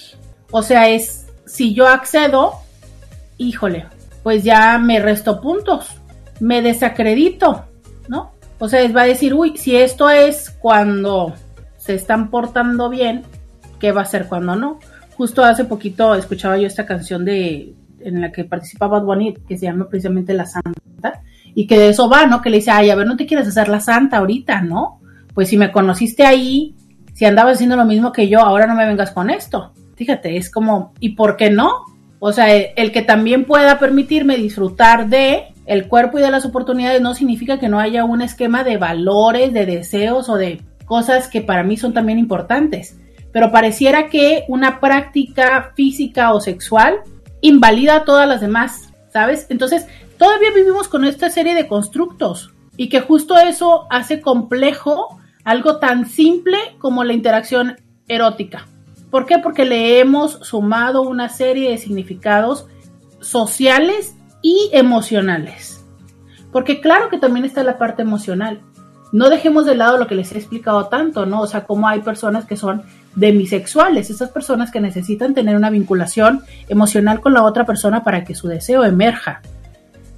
o sea, es, si yo accedo, híjole, pues ya me resto puntos, me desacredito, ¿no? O sea, va a decir, uy, si esto es cuando se están portando bien, ¿qué va a ser cuando no? Justo hace poquito escuchaba yo esta canción de en la que participaba Bunny, que se llama precisamente La Santa, y que de eso va, ¿no? Que le dice, ay, a ver, no te quieres hacer la Santa ahorita, ¿no? Pues si me conociste ahí, si andabas haciendo lo mismo que yo, ahora no me vengas con esto. Fíjate, es como, ¿y por qué no? O sea, el que también pueda permitirme disfrutar de el cuerpo y de las oportunidades no significa que no haya un esquema de valores, de deseos o de cosas que para mí son también importantes. Pero pareciera que una práctica física o sexual invalida todas las demás, ¿sabes? Entonces, todavía vivimos con esta serie de constructos y que justo eso hace complejo algo tan simple como la interacción erótica. ¿Por qué? Porque le hemos sumado una serie de significados sociales y emocionales. Porque claro que también está la parte emocional. No dejemos de lado lo que les he explicado tanto, ¿no? O sea, cómo hay personas que son demisexuales, esas personas que necesitan tener una vinculación emocional con la otra persona para que su deseo emerja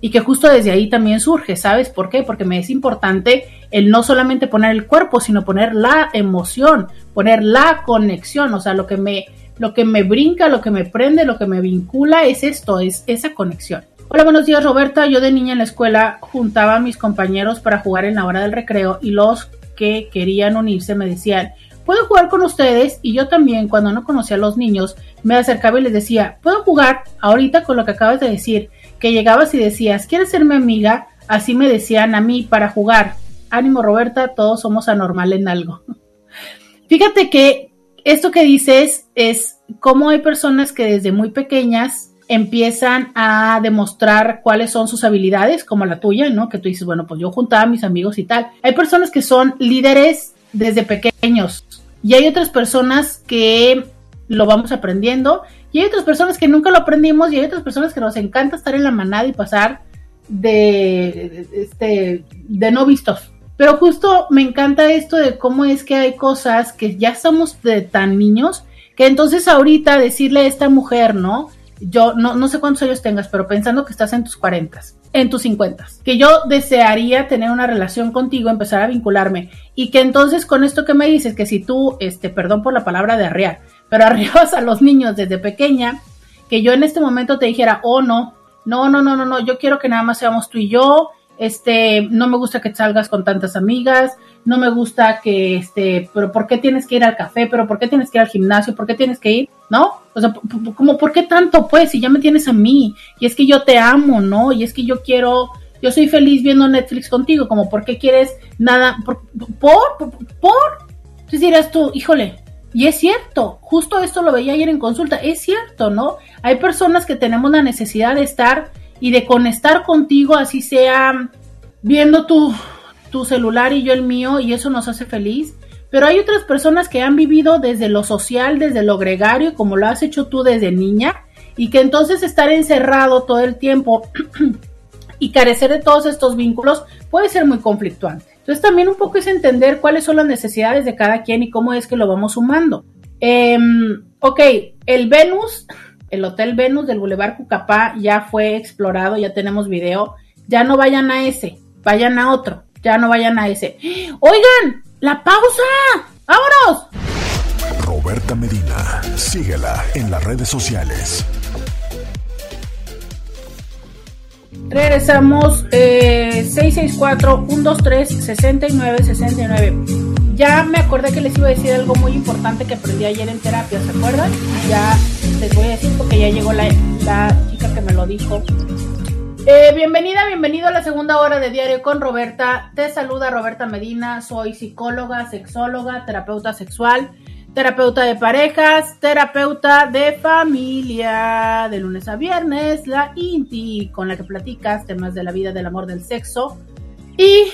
y que justo desde ahí también surge, ¿sabes por qué? Porque me es importante el no solamente poner el cuerpo, sino poner la emoción, poner la conexión, o sea, lo que me lo que me brinca, lo que me prende, lo que me vincula es esto, es esa conexión. Hola, buenos días Roberta. Yo de niña en la escuela juntaba a mis compañeros para jugar en la hora del recreo y los que querían unirse me decían, ¿puedo jugar con ustedes? Y yo también, cuando no conocía a los niños, me acercaba y les decía, ¿puedo jugar ahorita con lo que acabas de decir? que llegabas y decías, ¿quieres ser mi amiga? Así me decían a mí para jugar. Ánimo Roberta, todos somos anormal en algo. Fíjate que esto que dices es cómo hay personas que desde muy pequeñas empiezan a demostrar cuáles son sus habilidades, como la tuya, ¿no? Que tú dices, bueno, pues yo juntaba a mis amigos y tal. Hay personas que son líderes desde pequeños y hay otras personas que lo vamos aprendiendo y hay otras personas que nunca lo aprendimos y hay otras personas que nos encanta estar en la manada y pasar de, este, de no vistos. Pero justo me encanta esto de cómo es que hay cosas que ya somos de tan niños que entonces ahorita decirle a esta mujer, ¿no? Yo no, no sé cuántos años tengas, pero pensando que estás en tus cuarentas, en tus cincuentas, que yo desearía tener una relación contigo, empezar a vincularme. Y que entonces con esto que me dices, que si tú, este, perdón por la palabra de arrear, pero arribas a los niños desde pequeña, que yo en este momento te dijera, oh no, no, no, no, no, no, yo quiero que nada más seamos tú y yo, este, no me gusta que salgas con tantas amigas, no me gusta que, este, pero ¿por qué tienes que ir al café? ¿Pero por qué tienes que ir al gimnasio? ¿Por qué tienes que ir? ¿No? O sea, como, ¿por qué tanto? Pues, si ya me tienes a mí, y es que yo te amo, ¿no? Y es que yo quiero, yo soy feliz viendo Netflix contigo, como, ¿por qué quieres nada? ¿Por? ¿Por? ¿Por? Entonces dirás tú, híjole, y es cierto, justo esto lo veía ayer en consulta, es cierto, ¿no? Hay personas que tenemos la necesidad de estar y de conectar contigo, así sea viendo tu, tu celular y yo el mío, y eso nos hace feliz. Pero hay otras personas que han vivido desde lo social, desde lo gregario, como lo has hecho tú desde niña, y que entonces estar encerrado todo el tiempo y carecer de todos estos vínculos puede ser muy conflictuante. Entonces también un poco es entender cuáles son las necesidades de cada quien y cómo es que lo vamos sumando. Em, ok, el Venus, el Hotel Venus del Boulevard Cucapá ya fue explorado, ya tenemos video. Ya no vayan a ese, vayan a otro, ya no vayan a ese. Oigan, la pausa, vámonos. Roberta Medina. Síguela en las redes sociales. Regresamos eh, 664-123-6969. Ya me acordé que les iba a decir algo muy importante que aprendí ayer en terapia, ¿se acuerdan? Ya les voy a decir porque ya llegó la, la chica que me lo dijo. Eh, bienvenida, bienvenido a la segunda hora de Diario con Roberta. Te saluda Roberta Medina, soy psicóloga, sexóloga, terapeuta sexual, terapeuta de parejas, terapeuta de familia, de lunes a viernes, la INTI, con la que platicas temas de la vida, del amor, del sexo y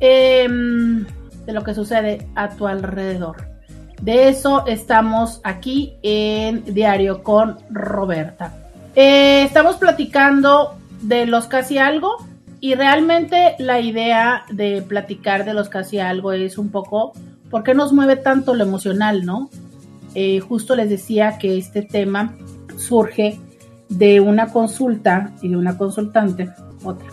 em, de lo que sucede a tu alrededor. De eso estamos aquí en Diario con Roberta. Eh, estamos platicando de los casi algo y realmente la idea de platicar de los casi algo es un poco por qué nos mueve tanto lo emocional, ¿no? Eh, justo les decía que este tema surge de una consulta y de una consultante, otra,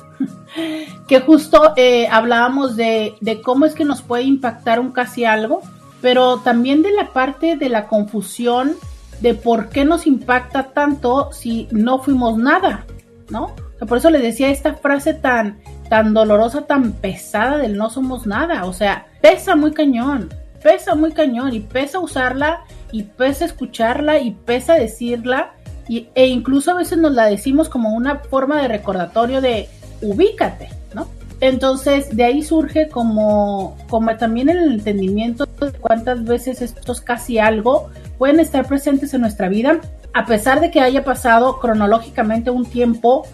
que justo eh, hablábamos de, de cómo es que nos puede impactar un casi algo, pero también de la parte de la confusión de por qué nos impacta tanto si no fuimos nada, ¿no? Por eso les decía esta frase tan, tan dolorosa, tan pesada del no somos nada. O sea, pesa muy cañón, pesa muy cañón y pesa usarla y pesa escucharla y pesa decirla y, e incluso a veces nos la decimos como una forma de recordatorio de ubícate, ¿no? Entonces de ahí surge como, como también el entendimiento de cuántas veces estos casi algo pueden estar presentes en nuestra vida a pesar de que haya pasado cronológicamente un tiempo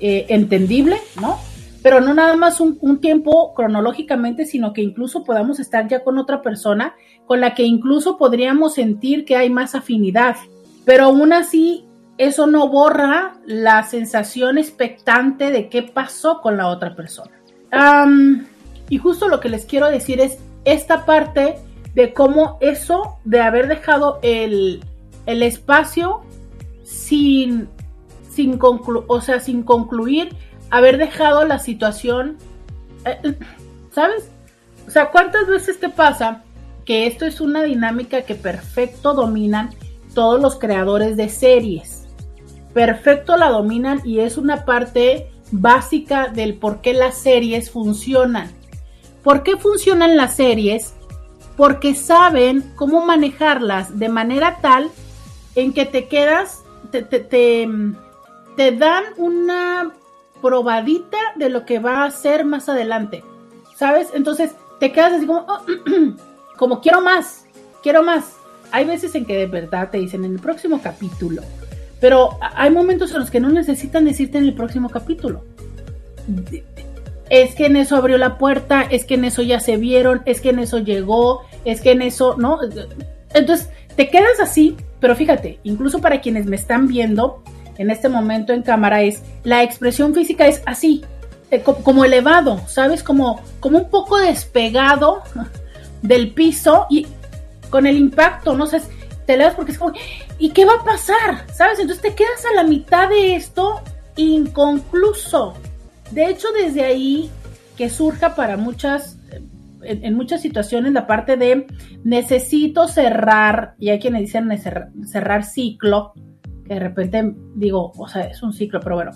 eh, entendible, ¿no? Pero no nada más un, tiempo cronológicamente, sino que incluso podamos estar ya con otra persona con la que incluso podríamos sentir que hay más afinidad. Pero aún así, eso no borra la sensación expectante de qué pasó con la otra persona. Y justo lo que les quiero decir es esta parte de cómo eso de haber dejado el, el espacio sin, sin, o sea, sin concluir, haber dejado la situación, eh, ¿sabes? O sea, ¿cuántas veces te pasa que esto es una dinámica que perfecto dominan todos los creadores de series? Perfecto la dominan y es una parte básica del por qué las series funcionan. ¿Por qué funcionan las series? Porque saben cómo manejarlas de manera tal en que te quedas te, te, dan una probadita de lo que va a ser más adelante, ¿sabes? Entonces te quedas así como, oh, como quiero más, quiero más. Hay veces en que de verdad te dicen en el próximo capítulo, pero hay momentos en los que no necesitan decirte en el próximo capítulo. Es que en eso abrió la puerta, es que en eso ya se vieron, es que en eso llegó, es que en eso, ¿no? Entonces te quedas así pero fíjate, incluso para quienes me están viendo en este momento en cámara, es la expresión física es así, eh, como elevado, ¿sabes? Como, como un poco despegado del piso y con el impacto, no sé, te elevas porque es como, ¿y qué va a pasar? ¿Sabes? Entonces te quedas a la mitad de esto inconcluso. De hecho, desde ahí que surja para muchas en, muchas situaciones la parte de necesito cerrar, y hay quienes dicen cerrar, ciclo, que de repente digo, o sea, es un ciclo, pero bueno,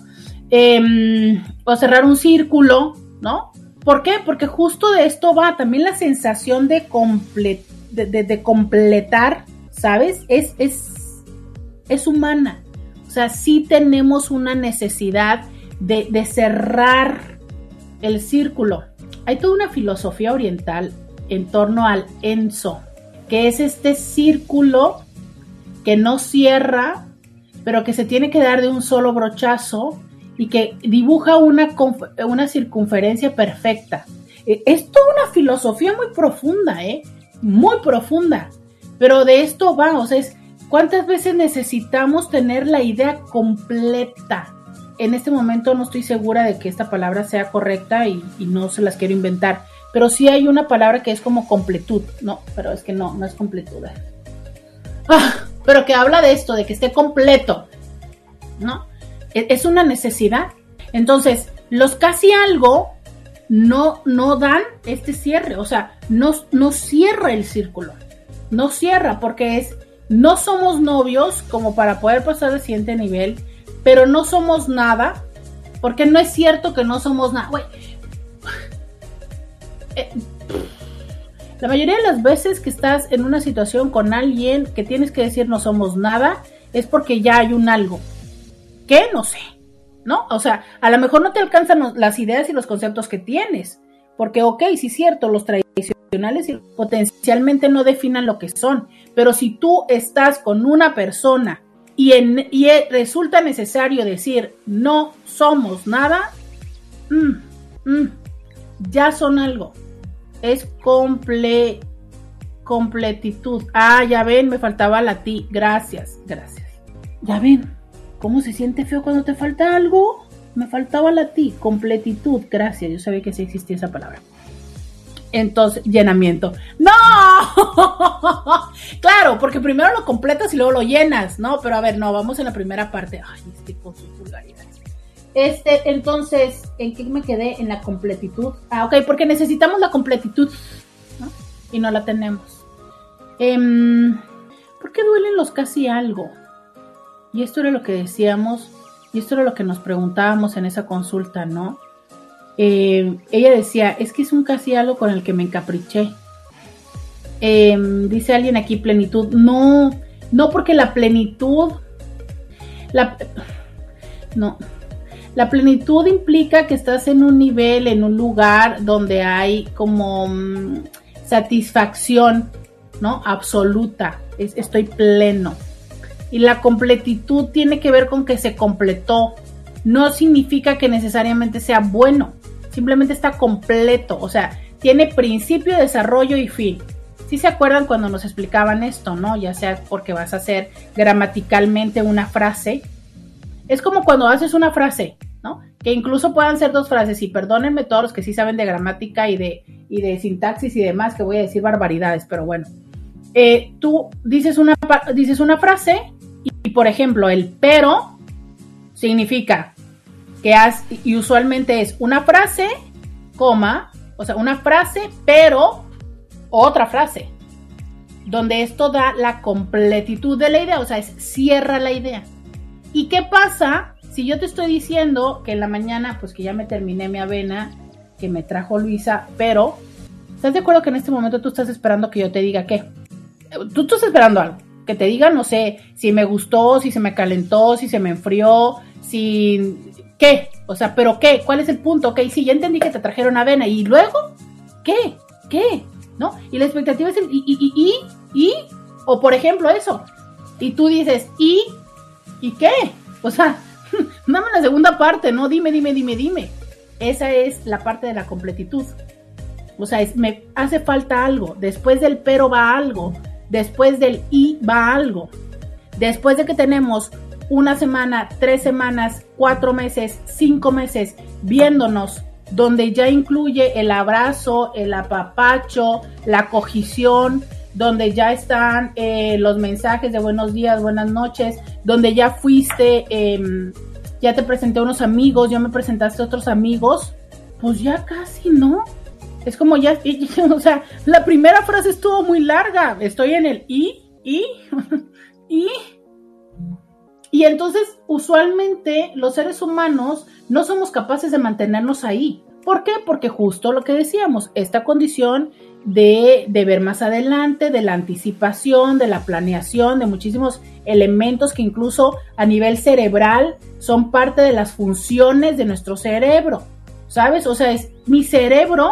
eh, o cerrar un círculo, ¿no? ¿Por qué? Porque justo de esto va también la sensación de, comple de completar, ¿sabes? Es, es, es humana. O sea, sí tenemos una necesidad de, de cerrar el círculo. Hay toda una filosofía oriental en torno al enso, que es este círculo que no cierra, pero que se tiene que dar de un solo brochazo y que dibuja una, una circunferencia perfecta. Es toda una filosofía muy profunda, ¿eh? Muy profunda. Pero de esto va, o sea, es cuántas veces necesitamos tener la idea completa. En este momento no estoy segura de que esta palabra sea correcta y, no se las quiero inventar pero sí hay una palabra que es como completud, no, pero es que no, no es completud. Ah, pero que habla de esto, de que esté completo, ¿no? Es una necesidad. Entonces, los casi algo no, no dan este cierre, o sea, no, no cierra el círculo, no cierra porque es no somos novios como para poder pasar al siguiente nivel, pero no somos nada, porque no es cierto que no somos nada. Eh, la mayoría de las veces que estás en una situación con alguien que tienes que decir no somos nada, es porque ya hay un algo. ¿Qué? No sé. ¿No? O sea, a lo mejor no te alcanzan las ideas y los conceptos que tienes. Porque, ok, sí es cierto, los tradicionales potencialmente no definan lo que son. Pero si tú estás con una persona y, y resulta necesario decir no somos nada, mm, mm, ya son algo. Es comple, completitud. Ah, ya ven, me faltaba la ti. Gracias, gracias. Ya ven, ¿cómo se siente feo cuando te falta algo? Me faltaba la ti. Completitud. Gracias, yo sabía que sí existía esa palabra. Entonces, llenamiento. ¡No! claro, porque primero lo completas y luego lo llenas, ¿no? Pero a ver, no, vamos en la primera parte. Ay, este con sus vulgaridades. Este, entonces, ¿en qué me quedé? En la completitud. Ah, ok, porque necesitamos la completitud, ¿no? Y no la tenemos. Em, ¿Por qué duelen los casi algo? Y esto era lo que decíamos, y esto era lo que nos preguntábamos en esa consulta, ¿no? Eh, ella decía, es que es un casi algo con el que me encapriché. Em, dice alguien aquí, plenitud. No, no porque la plenitud, la, no, la plenitud implica que estás en un nivel, en un lugar donde hay como mm, satisfacción, ¿no? Absoluta. estoy pleno. Y la completitud tiene que ver con que se completó. No significa que necesariamente sea bueno. Simplemente está completo. O sea, tiene principio, desarrollo y fin. Si se acuerdan cuando nos explicaban esto, ¿no? Ya sea porque vas a hacer gramaticalmente una frase. Es como cuando haces una frase, ¿no? Que incluso puedan ser dos frases. Y perdónenme todos los que sí saben de gramática y de, y de sintaxis y demás, que voy a decir barbaridades, pero bueno. Eh, tú dices una, dices una frase y, por ejemplo, el pero significa que has, y usualmente es una frase, coma, o sea, una frase, pero otra frase, donde esto da la completitud de la idea, o sea, es cierra la idea. ¿Y qué pasa si yo te estoy diciendo que en la mañana, pues que ya me terminé mi avena, que me trajo Luisa, pero, ¿estás de acuerdo que en este momento tú estás esperando que yo te diga qué? Tú estás esperando algo que te diga, no sé, si me gustó, si se me calentó, si se me enfrió, si... ¿Qué? O sea, ¿pero qué? ¿Cuál es el punto? Ok, sí, ya entendí que te trajeron avena. ¿Y luego? ¿Qué? ¿Qué? ¿No? Y la expectativa es el y, y, y, y, o por ejemplo eso. Y tú dices, ¿y? ¿Y qué? O sea, dame la segunda parte, ¿no? Dime, dime, dime, dime. Esa es la parte de la completitud. O sea, es, me hace falta algo. Después del pero va algo. Después del y va algo. Después de que tenemos una semana, tres semanas, cuatro meses, cinco meses viéndonos, donde ya incluye el abrazo, el apapacho, la cogición, donde ya están eh, los mensajes de buenos días, buenas noches, donde ya fuiste, em, ya te presenté unos amigos, ya me presentaste otros amigos, pues ya casi no. Es como ya, o sea, la primera frase estuvo muy larga. Estoy en el y, y, y. Y entonces, usualmente, los seres humanos no somos capaces de mantenernos ahí. ¿Por qué? Porque justo lo que decíamos, esta condición de, de, ver más adelante, de la anticipación, de la planeación, de muchísimos elementos que incluso a nivel cerebral son parte de las funciones de nuestro cerebro. ¿Sabes? O sea, es mi cerebro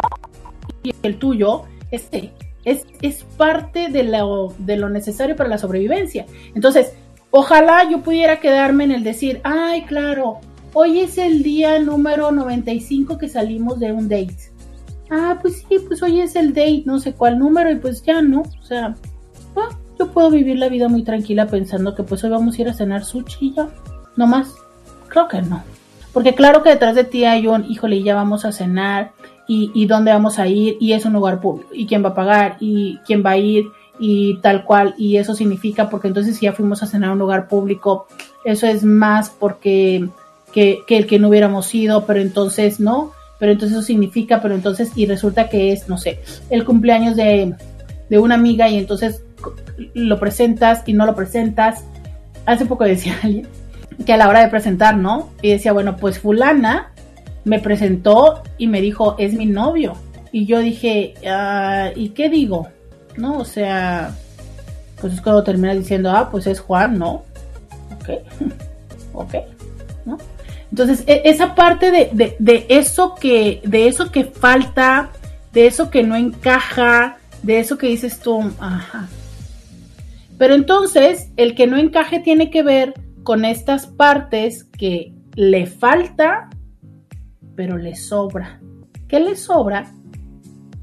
y el tuyo, este, es, es parte de lo, de lo necesario para la sobrevivencia. Entonces, ojalá yo pudiera quedarme en el decir, ay, claro, hoy es el día número 95 que salimos de un date. Ah, pues sí, pues hoy es el date, no sé cuál número, y pues ya, ¿no? O sea, ah, yo puedo vivir la vida muy tranquila pensando que pues hoy vamos a ir a cenar sushi ya, no más. Creo que no. Porque claro que detrás de ti hay un, híjole, ya vamos a cenar, y, dónde vamos a ir y es un lugar público y quién va a pagar y quién va a ir y tal cual y eso significa porque entonces si ya fuimos a cenar a un lugar público eso es más porque que, el que no hubiéramos ido pero entonces no pero entonces eso significa pero entonces y resulta que es no sé el cumpleaños de, de una amiga y entonces lo presentas y no lo presentas. Hace poco decía alguien que a la hora de presentar, ¿no? Y decía, bueno, pues fulana me presentó y me dijo, es mi novio. Y yo dije, ah, ¿y qué digo? ¿No? O sea, pues es cuando termina diciendo, ah, pues es Juan, ¿no? Ok, ok, ¿no? Entonces, e- esa parte de, de, de eso que, de eso que falta, de eso que no encaja, de eso que dices tú, ajá. Pero entonces, el que no encaje tiene que ver con estas partes que le falta, pero le sobra. ¿Qué le sobra?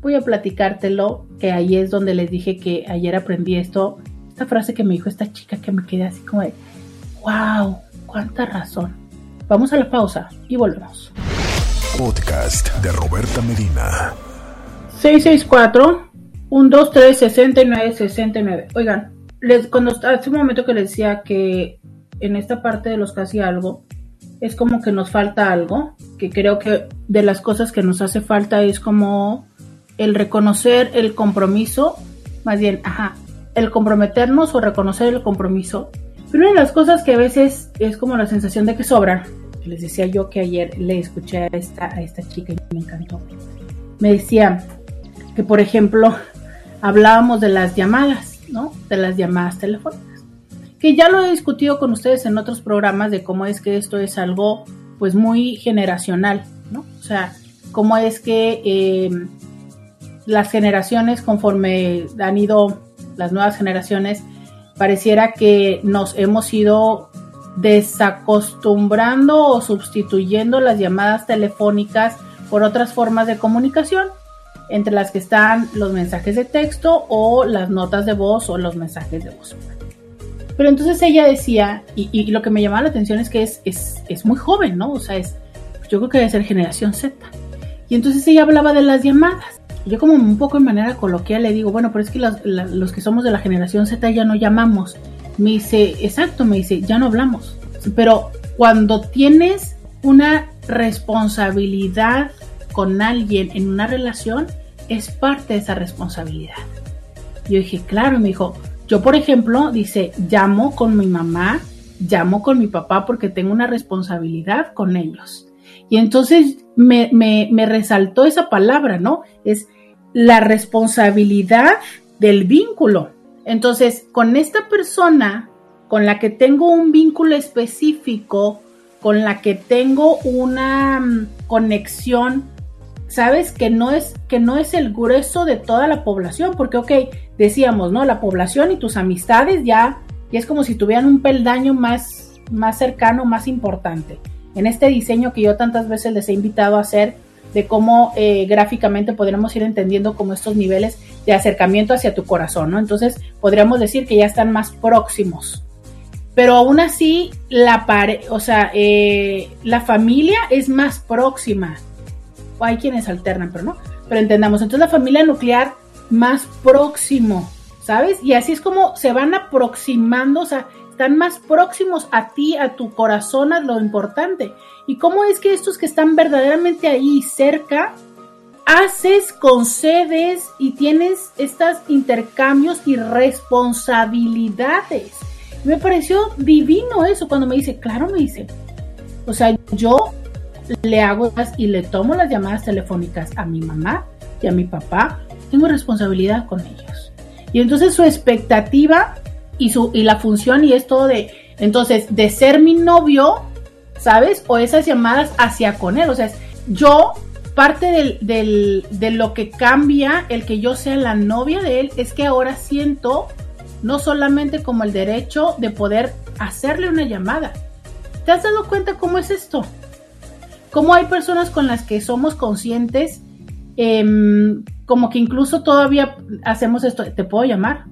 Voy a platicártelo, que ahí es donde les dije que ayer aprendí esto, esta frase que me dijo esta chica que me quedé así como de, wow, cuánta razón. Vamos a la pausa y volvemos. Podcast de Roberta Medina. 664 123 69 69. Oigan, les, cuando hace un momento que les decía que en esta parte de los casi algo es como que nos falta algo, que creo que de las cosas que nos hace falta es como el reconocer el compromiso, más bien, ajá, el comprometernos o reconocer el compromiso. Pero una de las cosas que a veces es como la sensación de que sobra, que les decía yo que ayer le escuché a esta, a esta chica y me encantó. Me decía que, por ejemplo, hablábamos de las llamadas, ¿no? De las llamadas telefónicas. Que ya lo he discutido con ustedes en otros programas de cómo es que esto es algo, pues, muy generacional, ¿no? O sea, cómo es que eh, las generaciones, conforme han ido las nuevas generaciones, pareciera que nos hemos ido desacostumbrando o sustituyendo las llamadas telefónicas por otras formas de comunicación, entre las que están los mensajes de texto o las notas de voz o los mensajes de voz. Pero entonces ella decía, y, lo que me llamaba la atención es que es, es, es muy joven, ¿no? O sea, es, yo creo que debe ser generación Z. Y entonces ella hablaba de las llamadas. Yo como un poco en manera coloquial le digo, bueno, pero es que los, los que somos de la generación Z ya no llamamos. Me dice, exacto, me dice, ya no hablamos. Pero cuando tienes una responsabilidad con alguien en una relación, es parte de esa responsabilidad. Yo dije, claro, me dijo, yo por ejemplo, dice, llamo con mi mamá, llamo con mi papá porque tengo una responsabilidad con ellos. Y entonces me, me, me resaltó esa palabra, ¿no? Es la responsabilidad del vínculo. Entonces, con esta persona con la que tengo un vínculo específico, con la que tengo una mm, conexión, sabes que no es que no es el grueso de toda la población, porque ok, decíamos, ¿no? La población y tus amistades ya, ya es como si tuvieran un peldaño más más cercano, más importante. En este diseño que yo tantas veces les he invitado a hacer de cómo eh, gráficamente podremos ir entendiendo como estos niveles de acercamiento hacia tu corazón, ¿no? Entonces podríamos decir que ya están más próximos. Pero aún así, la pare o sea, eh, la familia es más próxima. O hay quienes alternan, pero no. Pero entendamos, entonces la familia nuclear más próximo, ¿sabes? Y así es como se van aproximando, o sea, están más próximos a ti, a tu corazón, a lo importante. ¿Y cómo es que estos que están verdaderamente ahí cerca, haces, concedes y tienes estos intercambios y responsabilidades? Me pareció divino eso cuando me dice, claro, me dice, o sea, yo le hago y le tomo las llamadas telefónicas a mi mamá y a mi papá, tengo responsabilidad con ellos. Y entonces su expectativa y, su, y la función y es todo de, entonces, de ser mi novio, ¿sabes? O esas llamadas hacia con él. O sea, yo, parte de lo que cambia el que yo sea la novia de él es que ahora siento no solamente como el derecho de poder hacerle una llamada. ¿Te has dado cuenta cómo es esto? Cómo hay personas con las que somos conscientes, eh, como que incluso todavía hacemos esto, ¿te puedo llamar?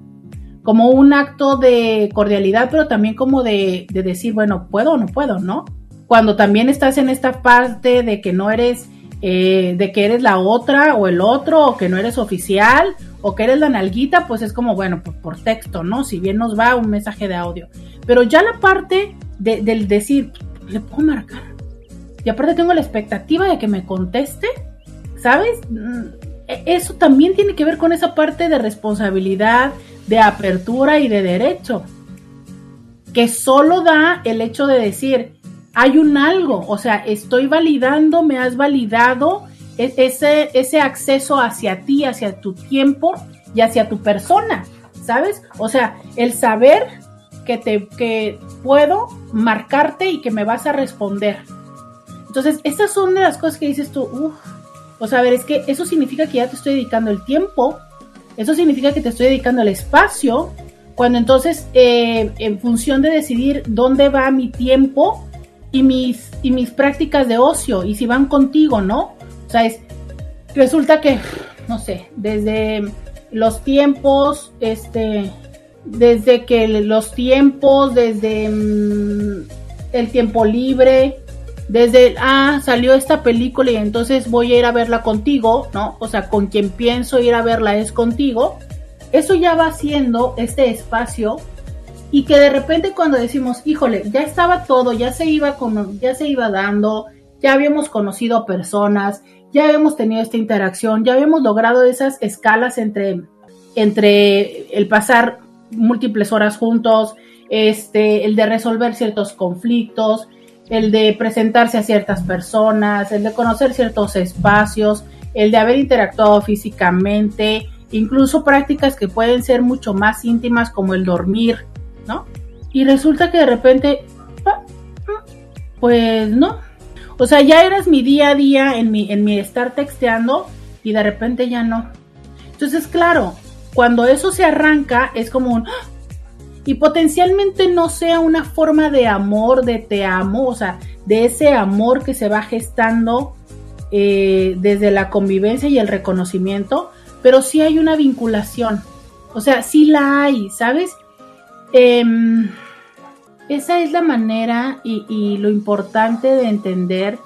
como un acto de cordialidad, pero también como de, de, decir, bueno, puedo o no puedo, ¿no? Cuando también estás en esta parte de que no eres, eh, de que eres la otra o el otro, o que no eres oficial, o que eres la nalguita, pues es como, bueno, por, texto, ¿no? Si bien nos va un mensaje de audio. Pero ya la parte de, del decir, le puedo marcar. Y aparte tengo la expectativa de que me conteste, ¿sabes? Eso también tiene que ver con esa parte de responsabilidad, de apertura y de derecho, que solo da el hecho de decir, hay un algo, o sea, estoy validando, me has validado e- ese, ese acceso hacia ti, hacia tu tiempo y hacia tu persona, ¿sabes? O sea, el saber que te que puedo marcarte y que me vas a responder. Entonces, estas son de las cosas que dices tú, uff, o sea, a ver, es que eso significa que ya te estoy dedicando el tiempo, eso significa que te estoy dedicando el espacio, cuando entonces, eh, en función de decidir dónde va mi tiempo y mis, y mis prácticas de ocio, y si van contigo, ¿no? O sea, es, resulta que, no sé, desde los tiempos, este, desde que los tiempos, desde mm, el tiempo libre, desde, ah, salió esta película y entonces voy a ir a verla contigo, ¿no? O sea, con quien pienso ir a verla es contigo. Eso ya va siendo este espacio y que de repente cuando decimos, híjole, ya estaba todo, ya se iba con, ya se iba dando, ya habíamos conocido personas, ya habíamos tenido esta interacción, ya habíamos logrado esas escalas entre, entre el pasar múltiples horas juntos, este, el de resolver ciertos conflictos, el de presentarse a ciertas personas, el de conocer ciertos espacios, el de haber interactuado físicamente, incluso prácticas que pueden ser mucho más íntimas como el dormir, ¿no? Y resulta que de repente, pues no. O sea, ya eras mi día a día en mi, en mi estar texteando y de repente ya no. Entonces, claro, cuando eso se arranca es como un... ¡ah! Y potencialmente no sea una forma de amor, de te amo, o sea, de ese amor que se va gestando eh, desde la convivencia y el reconocimiento, pero sí hay una vinculación. O sea, sí la hay, ¿sabes? Em, esa es la manera y, lo importante de entender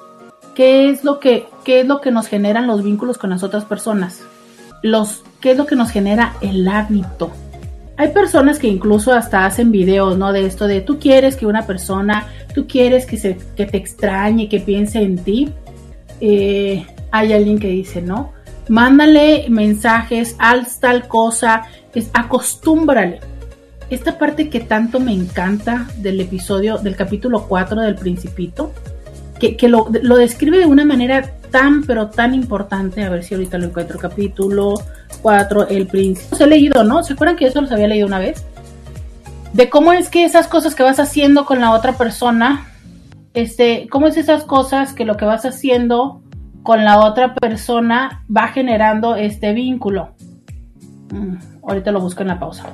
qué es lo que qué es lo que nos generan los vínculos con las otras personas. Los qué es lo que nos genera el hábito. Hay personas que incluso hasta hacen videos, ¿no? De esto de tú quieres que una persona, tú quieres que, se, que te extrañe, que piense en ti. Eh, hay alguien que dice, ¿no? Mándale mensajes, haz tal cosa, es acostúmbrale. Esta parte que tanto me encanta del episodio, del capítulo 4 del Principito, que, lo, describe de una manera tan, pero tan importante. A ver si ahorita lo encuentro. Capítulo 4, El Príncipe. Los he leído, ¿no? ¿Se acuerdan que eso los había leído una vez? De cómo es que esas cosas que vas haciendo con la otra persona, este, cómo es esas cosas que lo que vas haciendo con la otra persona va generando este vínculo. Mm, ahorita lo busco en la pausa.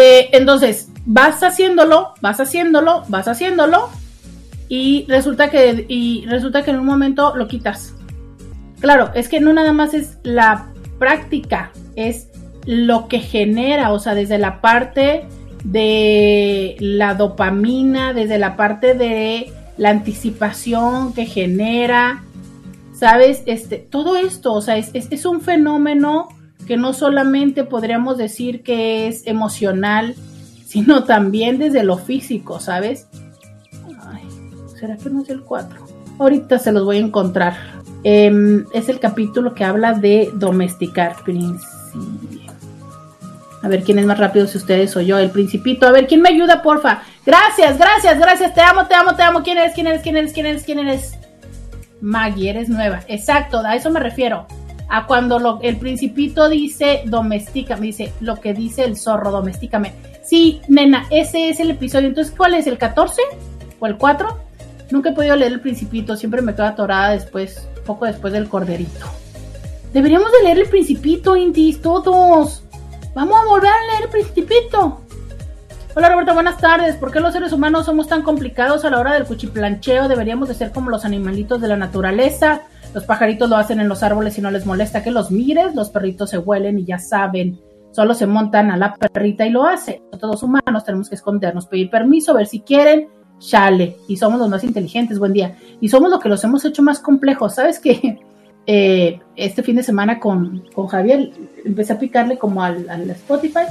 Eh, entonces, vas haciéndolo, vas haciéndolo, vas haciéndolo y resulta que y resulta que en un momento lo quitas. Claro, es que no nada más es la práctica, es lo que genera, o sea, desde la parte de la dopamina, desde la parte de la anticipación que genera, ¿sabes? Este, todo esto, o sea, es, es, es un fenómeno que no solamente podríamos decir que es emocional, sino también desde lo físico, ¿sabes? ¿Será que no es el 4? Ahorita se los voy a encontrar. Eh, es el capítulo que habla de domesticar. A ver quién es más rápido, si ustedes o yo, el principito. A ver, ¿quién me ayuda, porfa? Gracias, gracias, gracias. Te amo, te amo, te amo. ¿Quién eres? ¿Quién eres? ¿Quién eres? ¿Quién eres? ¿Quién eres? Maggie, eres nueva. Exacto, a eso me refiero. A cuando el principito dice domestícame, dice lo que dice el zorro, domestícame. Sí, nena, ese es el episodio. Entonces, ¿cuál es? ¿El 14 o el 4? Nunca he podido leer el Principito, siempre me quedo atorada después, poco después del Corderito. Deberíamos de leer el Principito, Intis, todos. Vamos a volver a leer el Principito. Hola Roberto, buenas tardes. ¿Por qué los seres humanos somos tan complicados a la hora del cuchiplancheo? Deberíamos de ser como los animalitos de la naturaleza. Los pajaritos lo hacen en los árboles y no les molesta que los mires. Los perritos se huelen y ya saben. Solo se montan a la perrita y lo hacen. Todos humanos tenemos que escondernos, pedir permiso, ver si quieren chale, y somos los más inteligentes, buen día. Y somos lo que los hemos hecho más complejos. ¿Sabes qué? Eh, este fin de semana con, con, Javier empecé a picarle como al, Spotify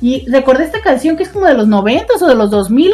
y recordé esta canción que es como de los 90 o de los 2000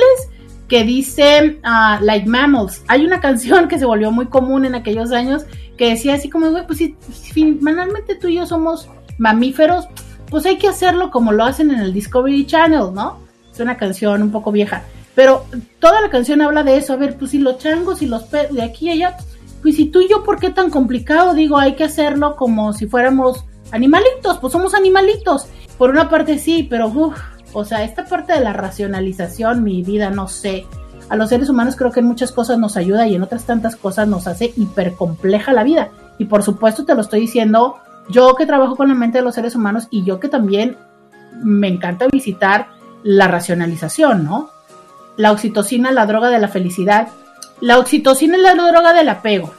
que dice uh, Like Mammals. Hay una canción que se volvió muy común en aquellos años que decía así como, pues si, si finalmente tú y yo somos mamíferos, pues hay que hacerlo como lo hacen en el Discovery Channel, ¿no? Es una canción un poco vieja. Pero toda la canción habla de eso. A ver, pues si los changos y los perros de aquí y allá, pues si tú y yo, ¿por qué tan complicado? Digo, hay que hacerlo como si fuéramos animalitos, pues somos animalitos. Por una parte sí, pero uff, o sea, esta parte de la racionalización, mi vida, no sé. A los seres humanos creo que en muchas cosas nos ayuda y en otras tantas cosas nos hace hipercompleja la vida. Y por supuesto te lo estoy diciendo yo que trabajo con la mente de los seres humanos y yo que también me encanta visitar la racionalización, ¿no? La oxitocina la droga de la felicidad. La oxitocina es la droga del apego.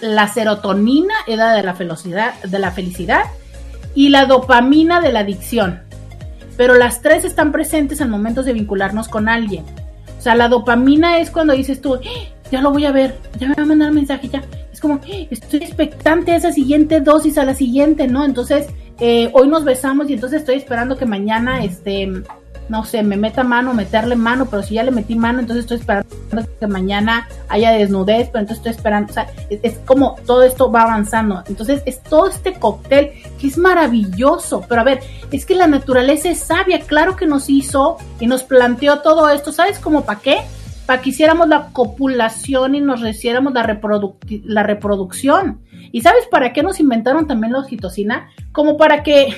La serotonina es la de la de la felicidad y la dopamina de la adicción. Pero las tres están presentes en momentos de vincularnos con alguien. O sea, la dopamina es cuando dices tú, "Eh, ya lo voy a ver, ya me va a mandar mensaje, ya. Es como, "Eh, estoy expectante a esa siguiente dosis, a la siguiente, ¿no? Entonces, eh, hoy nos besamos y entonces estoy esperando que mañana, este, no sé, me meta mano, meterle mano, pero si ya le metí mano, entonces estoy esperando que mañana haya desnudez, pero entonces estoy esperando, o sea, es, es como todo esto va avanzando. Entonces, es todo este cóctel que es maravilloso, pero a ver, es que la naturaleza es sabia, claro que nos hizo y nos planteó todo esto, ¿sabes cómo para qué? Para que hiciéramos la copulación y nos hiciéramos la, reproduc- la reproducción. ¿Y sabes para qué nos inventaron también la oxitocina? Como para que,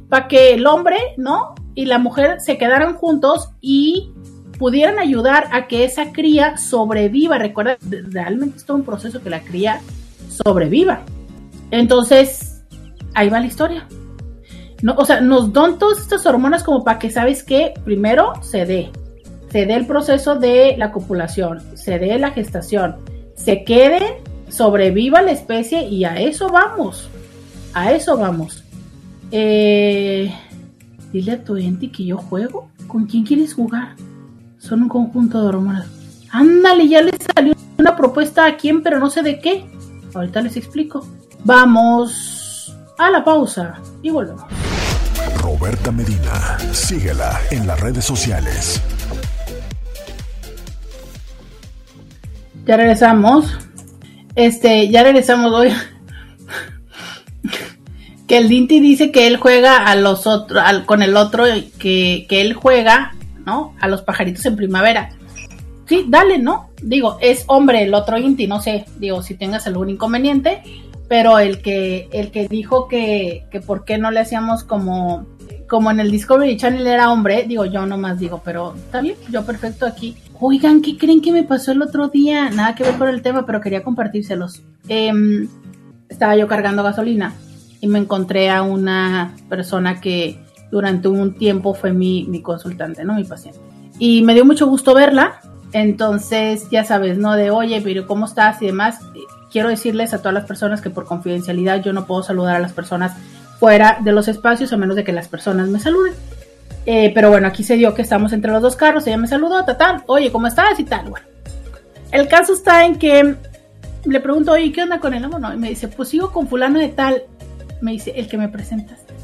para que el hombre, ¿no? Y la mujer se quedaran juntos y pudieran ayudar a que esa cría sobreviva. Recuerda, realmente es todo un proceso que la cría sobreviva. Entonces, ahí va la historia. No, o sea, nos dan todas estas hormonas como para que, ¿sabes qué? Primero se dé. Se dé el proceso de la copulación, se dé la gestación, se quede, sobreviva la especie y a eso vamos. A eso vamos. Eh, dile a tu ente que yo juego. ¿Con quién quieres jugar? Son un conjunto de hormonas. Ándale, ya les salió una propuesta a quién, pero no sé de qué. Ahorita les explico. Vamos a la pausa y volvemos. Roberta Medina. Síguela en las redes sociales. Ya regresamos. Este, ya regresamos hoy. Que el Dinty dice que él juega a los con el otro, que, que él juega, ¿no? A los pajaritos en primavera. Sí, dale, ¿no? Digo, es hombre el otro Inti, no sé, digo, si tengas algún inconveniente, pero el que, el que dijo que, que por qué no le hacíamos como, como en el Discovery Channel era hombre, digo, yo nomás digo, pero está bien, yo perfecto aquí. Oigan, ¿qué creen que me pasó el otro día? Nada que ver con el tema, pero quería compartírselos. Em, estaba yo cargando gasolina y me encontré a una persona que durante un tiempo fue mi, mi consultante, ¿no? Mi paciente. Y me dio mucho gusto verla. Entonces, ya sabes, ¿no? De, oye, pero ¿cómo estás? Y demás. Quiero decirles a todas las personas que por confidencialidad yo no puedo saludar a las personas fuera de los espacios a menos de que las personas me saluden. Eh, pero bueno, aquí se dio que estamos entre los dos carros, ella me saludó, tal, oye, ¿cómo estás? Y tal, bueno. El caso está en que le pregunto, oye, ¿qué onda con el amor? Y me dice, pues sigo con fulano de tal. Me dice, el que me presentaste.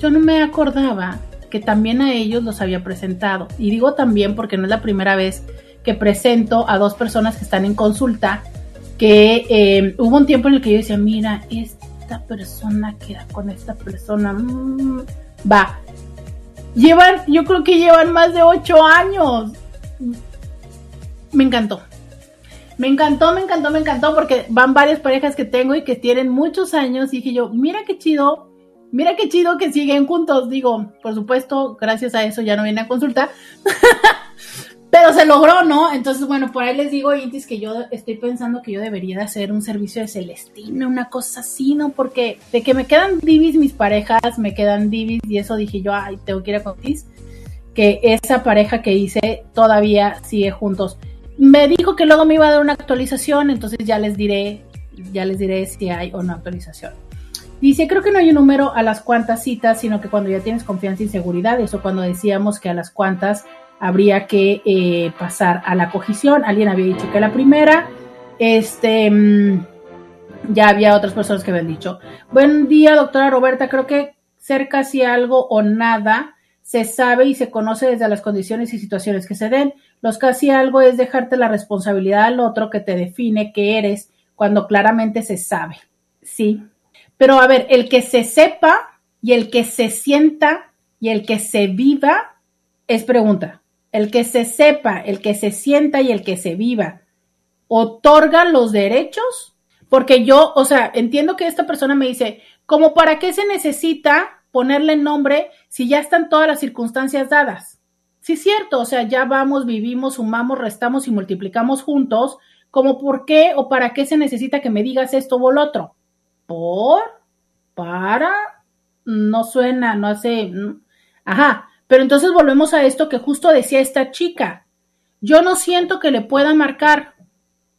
Yo no me acordaba que también a ellos los había presentado. Y digo también porque no es la primera vez que presento a dos personas que están en consulta, que eh, hubo un tiempo en el que yo decía, mira, esta persona queda con esta persona, mmm, va. Llevan, yo creo que llevan más de ocho años. Me encantó. Me encantó, me encantó, me encantó porque van varias parejas que tengo y que tienen muchos años y dije yo, mira qué chido, mira qué chido que siguen juntos. Digo, por supuesto, gracias a eso ya no viene a consultar. Pero se logró, ¿no? Entonces, bueno, por ahí les digo, Intis, que yo estoy pensando que yo debería de hacer un servicio de Celestina, una cosa así, ¿no? Porque de que me quedan divis mis parejas, me quedan divis y eso dije yo, ay, tengo que ir a que esa pareja que hice todavía sigue juntos. Me dijo que luego me iba a dar una actualización, entonces ya les diré, ya les diré si hay o no actualización. Dice, creo que no hay un número a las cuantas citas, sino que cuando ya tienes confianza y seguridad, eso cuando decíamos que a las cuantas habría que eh, pasar a la cogición. Alguien había dicho que la primera, este, mmm, ya había otras personas que habían dicho. Buen día, doctora Roberta, creo que ser casi algo o nada se sabe y se conoce desde las condiciones y situaciones que se den. Los casi algo es dejarte la responsabilidad al otro que te define que eres cuando claramente se sabe. Sí. Pero a ver, el que se sepa y el que se sienta y el que se viva es pregunta. El que se sepa, el que se sienta y el que se viva, ¿otorga los derechos? Porque yo, o sea, entiendo que esta persona me dice, ¿como para qué se necesita ponerle nombre si ya están todas las circunstancias dadas? Sí, es cierto, o sea, ya vamos, vivimos, sumamos, restamos y multiplicamos juntos, como por qué o para qué se necesita que me digas esto o lo otro. ¿Por? ¿Para? No suena, no hace... Ajá, pero entonces volvemos a esto que justo decía esta chica. Yo no siento que le pueda marcar,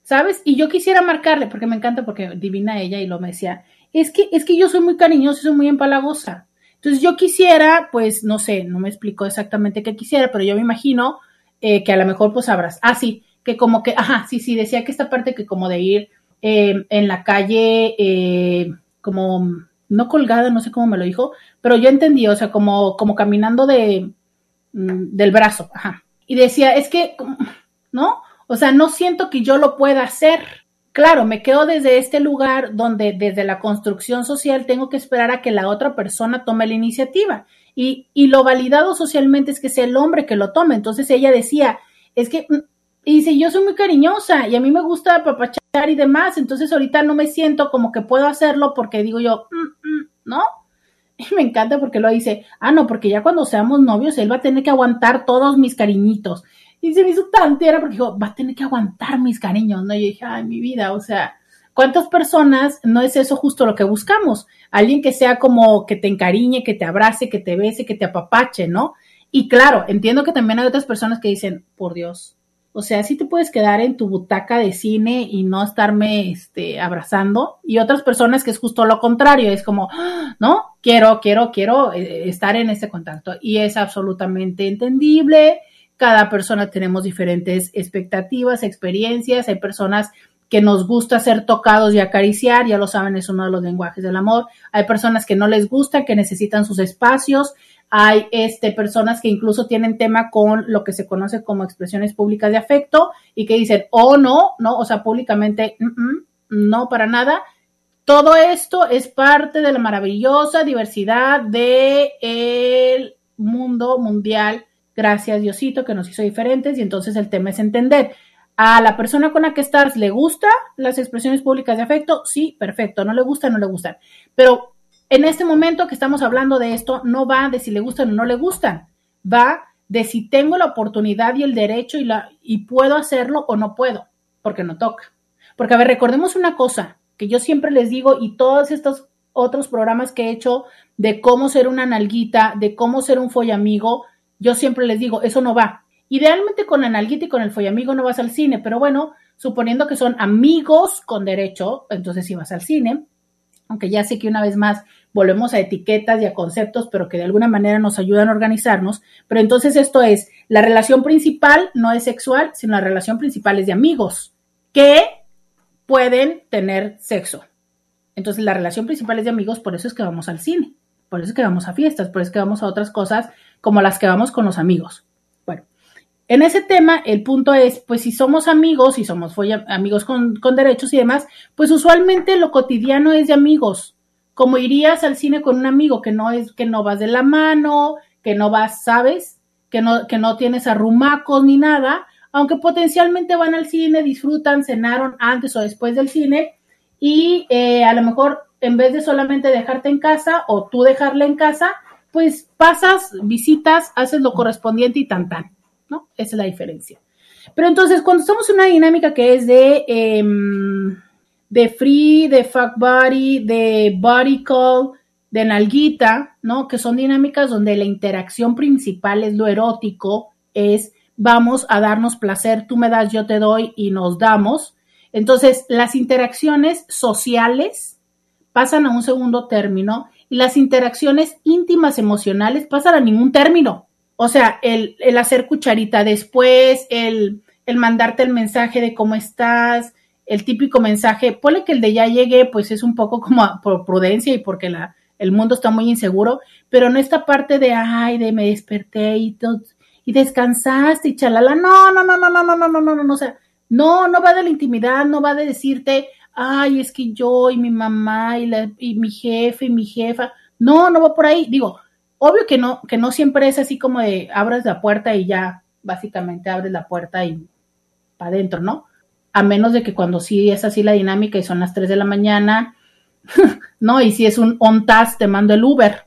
¿sabes? Y yo quisiera marcarle, porque me encanta, porque divina ella y lo me decía, es que, es que yo soy muy cariñosa y soy muy empalagosa. Entonces yo quisiera, pues, no sé, no me explicó exactamente qué quisiera, pero yo me imagino eh, que a lo mejor pues sabrás. Ah, sí, que como que, ajá, sí, sí, decía que esta parte que como de ir eh, en la calle, eh, como no colgada, no sé cómo me lo dijo, pero yo entendí, o sea, como, como caminando de, mm, del brazo, ajá. Y decía, es que, ¿no? O sea, no siento que yo lo pueda hacer. Claro, me quedo desde este lugar donde desde la construcción social tengo que esperar a que la otra persona tome la iniciativa. Y, y lo validado socialmente es que sea el hombre que lo tome. Entonces ella decía, es que, mm, y dice, yo soy muy cariñosa y a mí me gusta apapachar y demás, entonces ahorita no me siento como que puedo hacerlo porque digo yo, "Mm, mm", ¿no? Y me encanta porque lo dice, ah, no, porque ya cuando seamos novios, él va a tener que aguantar todos mis cariñitos. Y se me hizo tan tierna porque dijo, va a tener que aguantar mis cariños, ¿no? Yo dije, ay, mi vida, o sea, ¿cuántas personas no es eso justo lo que buscamos? Alguien que sea como que te encariñe, que te abrace, que te bese, que te apapache, ¿no? Y claro, entiendo que también hay otras personas que dicen, por Dios, o sea, sí te puedes quedar en tu butaca de cine y no estarme este, abrazando. Y otras personas que es justo lo contrario, es como, "Ah, no, quiero, quiero, quiero eh, estar en ese contacto. Y es absolutamente entendible. Cada persona tenemos diferentes expectativas, experiencias. Hay personas que nos gusta ser tocados y acariciar, ya lo saben, es uno de los lenguajes del amor. Hay personas que no les gusta, que necesitan sus espacios. Hay este, personas que incluso tienen tema con lo que se conoce como expresiones públicas de afecto y que dicen, oh, no, no, o sea, públicamente, "Mm, mm, no, para nada. Todo esto es parte de la maravillosa diversidad del mundo mundial. Gracias, Diosito, que nos hizo diferentes. Y entonces el tema es entender. A la persona con la que estás, ¿le gusta las expresiones públicas de afecto? Sí, perfecto. No le gusta, no le gustan. Pero en este momento que estamos hablando de esto, no va de si le gustan o no le gustan. Va de si tengo la oportunidad y el derecho y, la, y puedo hacerlo o no puedo, porque no toca. Porque, a ver, recordemos una cosa que yo siempre les digo y todos estos otros programas que he hecho de cómo ser una nalguita, de cómo ser un follamigo, yo siempre les digo, eso no va. Idealmente con la nalguita y con el follamigo no vas al cine, pero bueno, suponiendo que son amigos con derecho, entonces sí vas al cine, aunque ya sé que una vez más volvemos a etiquetas y a conceptos, pero que de alguna manera nos ayudan a organizarnos. Pero entonces esto es, la relación principal no es sexual, sino la relación principal es de amigos que pueden tener sexo. Entonces la relación principal es de amigos, por eso es que vamos al cine, por eso es que vamos a fiestas, por eso es que vamos a otras cosas como las que vamos con los amigos. Bueno, en ese tema el punto es, pues si somos amigos, si somos amigos con, derechos y demás, pues usualmente lo cotidiano es de amigos, como irías al cine con un amigo, que no es, que no vas de la mano, que no vas, ¿sabes? Que no, que no tienes arrumacos ni nada, aunque potencialmente van al cine, disfrutan, cenaron antes o después del cine, y eh, a lo mejor en vez de solamente dejarte en casa o tú dejarla en casa, pues pasas, visitas, haces lo correspondiente y tan tan, ¿no? Esa es la diferencia. Pero entonces, cuando estamos en una dinámica que es de, em, de free, de fuck body, de body call, de nalguita, ¿no? Que son dinámicas donde la interacción principal es lo erótico, es vamos a darnos placer, tú me das, yo te doy y nos damos. Entonces, las interacciones sociales pasan a un segundo término y las interacciones íntimas emocionales pasan a ningún término. O sea, el, el hacer cucharita después, el, el mandarte el mensaje de cómo estás, el típico mensaje, ponle que el de ya llegué, pues es un poco como por prudencia y porque la, el mundo está muy inseguro, pero no esta parte de, ay, de me desperté y, todo, y descansaste y chalala, no, no, no, no, no, no, no, no, no, no, no, o sea, no, no va de la intimidad, no va de decirte, ay, es que yo y mi mamá y, la, y mi jefe y mi jefa, No, no va por ahí. Digo, obvio que no, que no siempre es así como de abres la puerta y ya básicamente abres la puerta y para adentro, ¿no? A menos de que cuando sí es así la dinámica y son las 3 de la mañana, ¿no? Y si es un on task, te mando el Uber,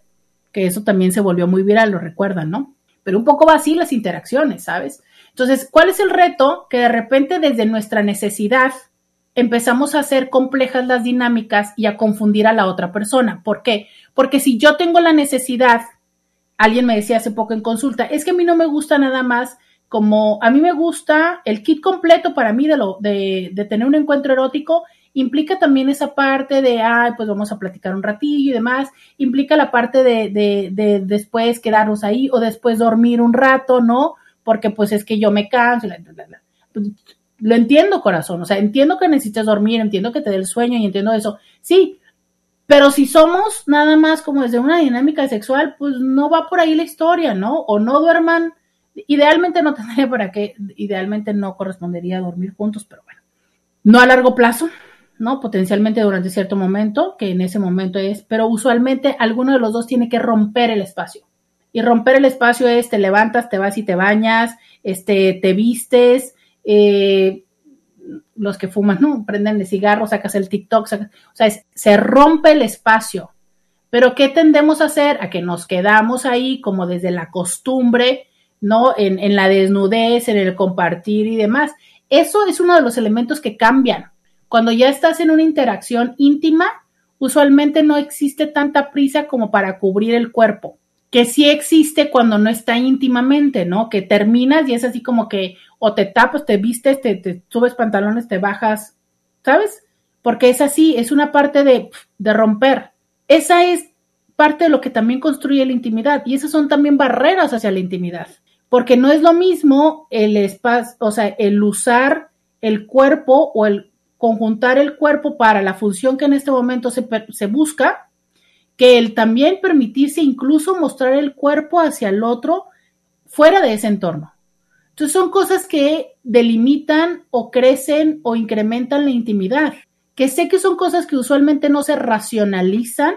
que eso también se volvió muy viral, lo recuerdan, ¿no? Pero un poco va así las interacciones, ¿sabes? Entonces, ¿cuál es el reto? Que de repente desde nuestra necesidad empezamos a hacer complejas las dinámicas y a confundir a la otra persona. ¿Por qué? Porque si yo tengo la necesidad, alguien me decía hace poco en consulta, es que a mí no me gusta nada más como a mí me gusta el kit completo para mí de, lo, de, de tener un encuentro erótico, implica también esa parte de, ay, pues vamos a platicar un ratillo y demás, implica la parte de, de, de después quedarnos ahí o después dormir un rato, ¿no? Porque pues es que yo me canso, bla, bla, bla. Lo entiendo, corazón, o sea, entiendo que necesitas dormir, entiendo que te dé el sueño y entiendo eso, sí, pero si somos nada más como desde una dinámica sexual, pues no va por ahí la historia, ¿no? O no duerman, idealmente no tendría para qué, idealmente no correspondería dormir juntos, pero bueno, no a largo plazo, ¿no? Potencialmente durante cierto momento, que en ese momento es, pero usualmente alguno de los dos tiene que romper el espacio. Y romper el espacio es te levantas, te vas y te bañas, este, te vistes, eh, los que fuman, ¿no? Prenden de cigarro, sacas el TikTok, sacas, o sea, se rompe el espacio. Pero ¿qué tendemos a hacer? A que nos quedamos ahí como desde la costumbre, ¿no? En la desnudez, en el compartir y demás. Eso es uno de los elementos que cambian. Cuando ya estás en una interacción íntima, usualmente no existe tanta prisa como para cubrir el cuerpo, que sí existe cuando no está íntimamente, ¿no? Que terminas y es así como que o te tapas, te vistes, te, te subes pantalones, te bajas, ¿sabes? Porque es así, es una parte de, de romper. Esa es parte de lo que también construye la intimidad y esas son también barreras hacia la intimidad, porque no es lo mismo el espacio, o sea, el usar el cuerpo o el conjuntar el cuerpo para la función que en este momento se, se, busca, que el también permitirse incluso mostrar el cuerpo hacia el otro fuera de ese entorno. Entonces son cosas que delimitan o crecen o incrementan la intimidad, que sé que son cosas que usualmente no se racionalizan,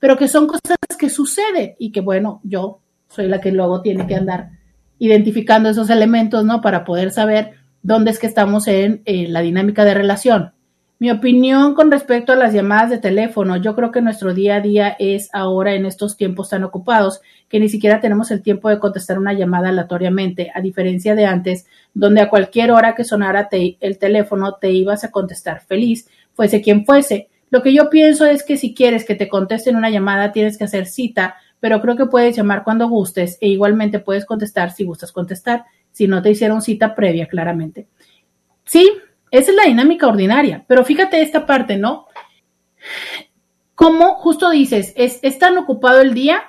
pero que son cosas que suceden y que bueno, yo soy la que luego tiene que andar identificando esos elementos, ¿no? Para poder saber dónde es que estamos en, en la dinámica de relación. Mi opinión con respecto a las llamadas de teléfono, yo creo que nuestro día a día es ahora en estos tiempos tan ocupados que ni siquiera tenemos el tiempo de contestar una llamada aleatoriamente, a diferencia de antes, donde a cualquier hora que sonara el teléfono te ibas a contestar feliz, fuese quien fuese. Lo que yo pienso es que si quieres que te contesten una llamada tienes que hacer cita, pero creo que puedes llamar cuando gustes e igualmente puedes contestar si gustas contestar, si no te hicieron cita previa claramente. Sí, esa es la dinámica ordinaria, pero fíjate esta parte, ¿no? Como justo dices, es, tan ocupado el día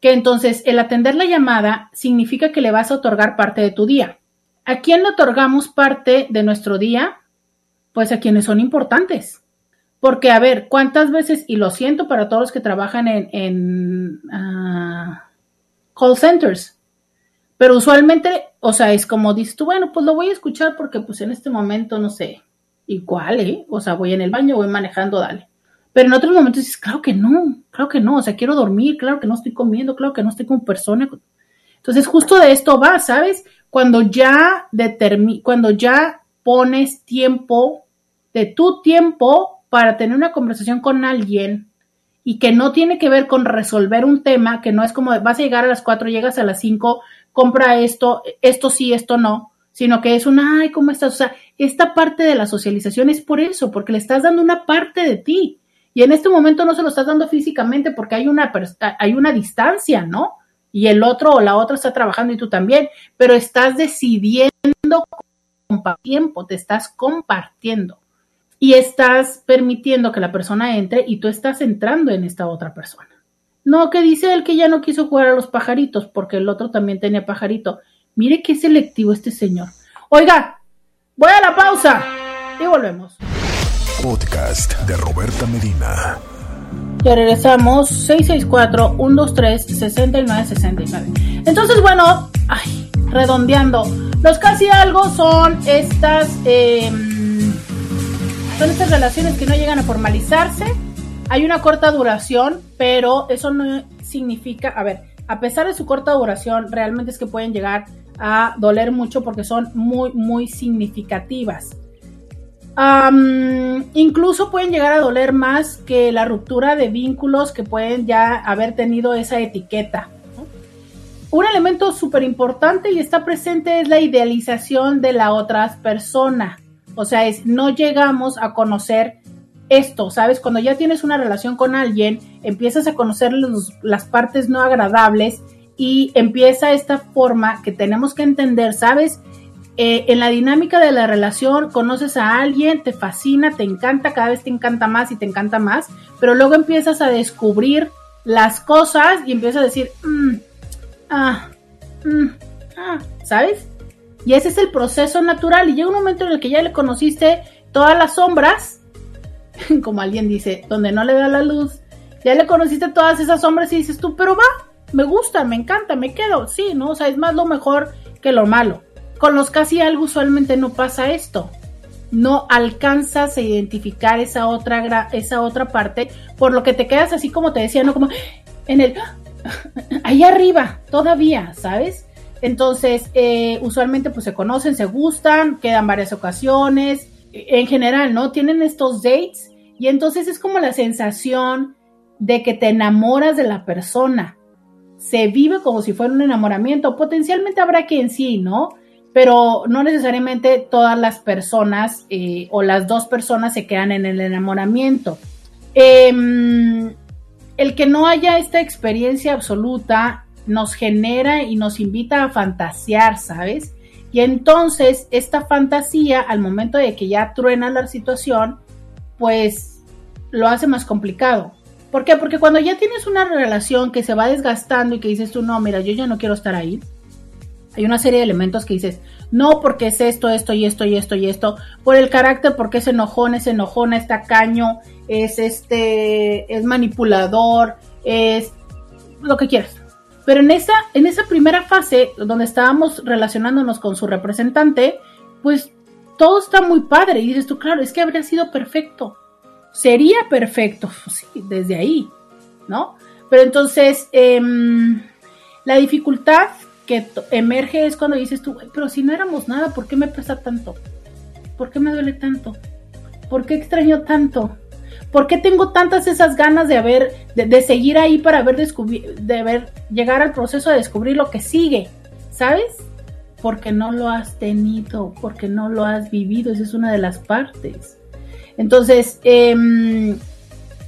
que entonces el atender la llamada significa que le vas a otorgar parte de tu día. ¿A quién le otorgamos parte de nuestro día? Pues a quienes son importantes. Porque, a ver, ¿cuántas veces, y lo siento para todos los que trabajan en, uh, call centers, pero usualmente, o sea, es como dices tú, bueno, pues lo voy a escuchar porque pues en este momento no sé, igual, ¿eh? O sea, voy en el baño, voy manejando, dale. Pero en otros momentos dices, claro que no, claro que no, o sea, quiero dormir, claro que no estoy comiendo, claro que no estoy con persona. Entonces, justo de esto va, ¿sabes? Cuando ya cuando ya pones tiempo de tu tiempo para tener una conversación con alguien y que no tiene que ver con resolver un tema, que no es como vas a llegar a las cuatro, llegas a las cinco, compra esto, esto sí, esto no, sino que es una, ay, ¿cómo estás? O sea, esta parte de la socialización es por eso, porque le estás dando una parte de ti. Y en este momento no se lo estás dando físicamente porque hay una, hay una distancia, ¿no? Y el otro o la otra está trabajando y tú también, pero estás decidiendo con tiempo, te estás compartiendo y estás permitiendo que la persona entre y tú estás entrando en esta otra persona. No, que dice él que ya no quiso jugar a los pajaritos porque el otro también tenía pajarito. Mire qué selectivo este señor. Oiga, voy a la pausa y volvemos. Podcast de Roberta Medina. Ya regresamos 664-123-6969. Entonces, bueno, ay, redondeando. Los casi algo son estas, eh, son estas relaciones que no llegan a formalizarse hay una corta duración, pero eso no significa, a ver, a pesar de su corta duración, realmente es que pueden llegar a doler mucho porque son muy, muy significativas. Incluso pueden llegar a doler más que la ruptura de vínculos que pueden ya haber tenido esa etiqueta. Un elemento súper importante y está presente es la idealización de la otra persona. O sea, es no llegamos a conocer esto, ¿sabes? Cuando ya tienes una relación con alguien, empiezas a conocer las partes no agradables y empieza esta forma que tenemos que entender, ¿sabes? Eh, en la dinámica de la relación conoces a alguien, te fascina, te encanta, cada vez te encanta más y te encanta más, pero luego empiezas a descubrir las cosas y empiezas a decir, "Mm, ah, mm, ah", ¿sabes? Y ese es el proceso natural y llega un momento en el que ya le conociste todas las sombras, como alguien dice, donde no le da la luz, ya le conociste todas esas sombras y dices tú, pero va, me gusta, me encanta, me quedo, sí, ¿no? O sea, es más lo mejor que lo malo. Con los casi algo usualmente no pasa esto. No alcanzas a identificar esa otra, esa otra parte, por lo que te quedas así como te decía, ¿no? Como en el, ahí arriba, todavía, ¿sabes? Entonces, eh, usualmente pues se conocen, se gustan, quedan varias ocasiones, en general, ¿no? Tienen estos dates y entonces es como la sensación de que te enamoras de la persona. Se vive como si fuera un enamoramiento. Potencialmente habrá quien sí, ¿no? Pero no necesariamente todas las personas eh, o las dos personas se quedan en el enamoramiento. Em, el que no haya esta experiencia absoluta nos genera y nos invita a fantasear, ¿sabes? Y entonces esta fantasía, al momento de que ya truena la situación, pues lo hace más complicado. ¿Por qué? Porque cuando ya tienes una relación que se va desgastando y que dices tú, no, mira, yo ya no quiero estar ahí, hay una serie de elementos que dices, no, porque es esto, esto y esto y esto y esto, por el carácter, porque es enojón, es enojona, es tacaño, es este, es manipulador, es lo que quieras. Pero en esa, en esa primera fase, donde estábamos relacionándonos con su representante, pues todo está muy padre. Y dices tú, claro, es que habría sido perfecto. Sería perfecto, sí, desde ahí, ¿no? Pero entonces, em, la dificultad que emerge es cuando dices tú, "Güey, pero si no éramos nada, ¿por qué me pesa tanto? ¿Por qué me duele tanto? ¿Por qué extraño tanto? ¿Por qué tengo tantas esas ganas de haber, de, de seguir ahí para haber de haber, llegar al proceso de descubrir lo que sigue? ¿Sabes? Porque no lo has tenido, porque no lo has vivido, esa es una de las partes. Entonces, em,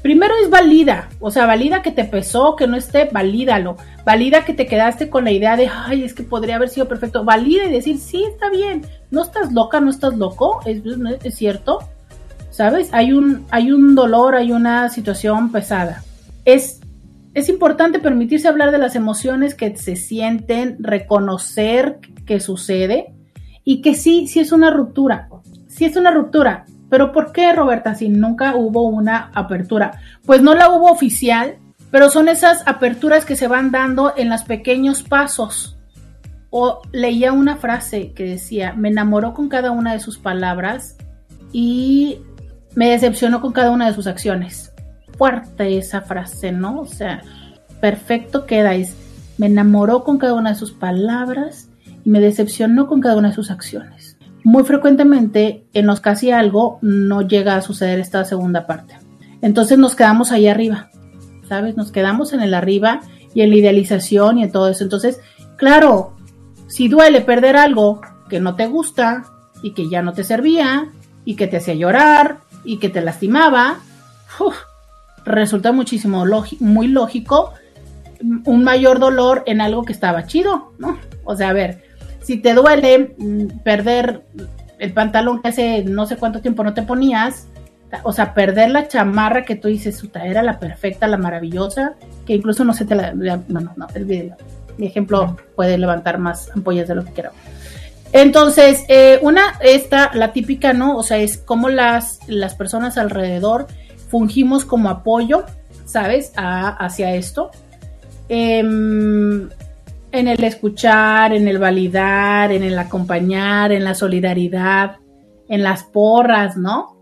primero es valida, o sea, valida que te pesó, que no esté, valídalo. Valida que te quedaste con la idea de, ay, es que podría haber sido perfecto. Valida y decir, sí, está bien, no estás loca, no estás loco, es, es cierto, ¿sabes? Hay un, hay un dolor, hay una situación pesada. Es, es importante permitirse hablar de las emociones que se sienten, reconocer que sucede y que sí, sí es una ruptura, sí es una ruptura. Pero ¿por qué, Roberta, si nunca hubo una apertura? Pues no la hubo oficial, pero son esas aperturas que se van dando en los pequeños pasos. O leía una frase que decía, me enamoró con cada una de sus palabras y me decepcionó con cada una de sus acciones. Fuerte esa frase, ¿no? O sea, perfecto queda. Me enamoró con cada una de sus palabras y me decepcionó con cada una de sus acciones. Muy frecuentemente en los casi algo no llega a suceder esta segunda parte. Entonces nos quedamos ahí arriba, ¿sabes? Nos quedamos en el arriba y en la idealización y en todo eso. Entonces, claro, si duele perder algo que no te gusta y que ya no te servía y que te hacía llorar y que te lastimaba, uf, resulta muchísimo muy lógico un mayor dolor en algo que estaba chido, ¿no? O sea, a ver, si te duele mm, perder el pantalón que hace no sé cuánto tiempo no te ponías, o sea, perder la chamarra que tú dices, puta, era la perfecta, la maravillosa, que incluso no sé, te la, no, no, no, el video, mi ejemplo puede levantar más ampollas de lo que quiera. Entonces, eh, una, esta, la típica, ¿no? O sea, es como las, las personas alrededor fungimos como apoyo, ¿sabes? Hacia esto. Eh, en el escuchar, en el validar, en el acompañar, en la solidaridad, en las porras, ¿no?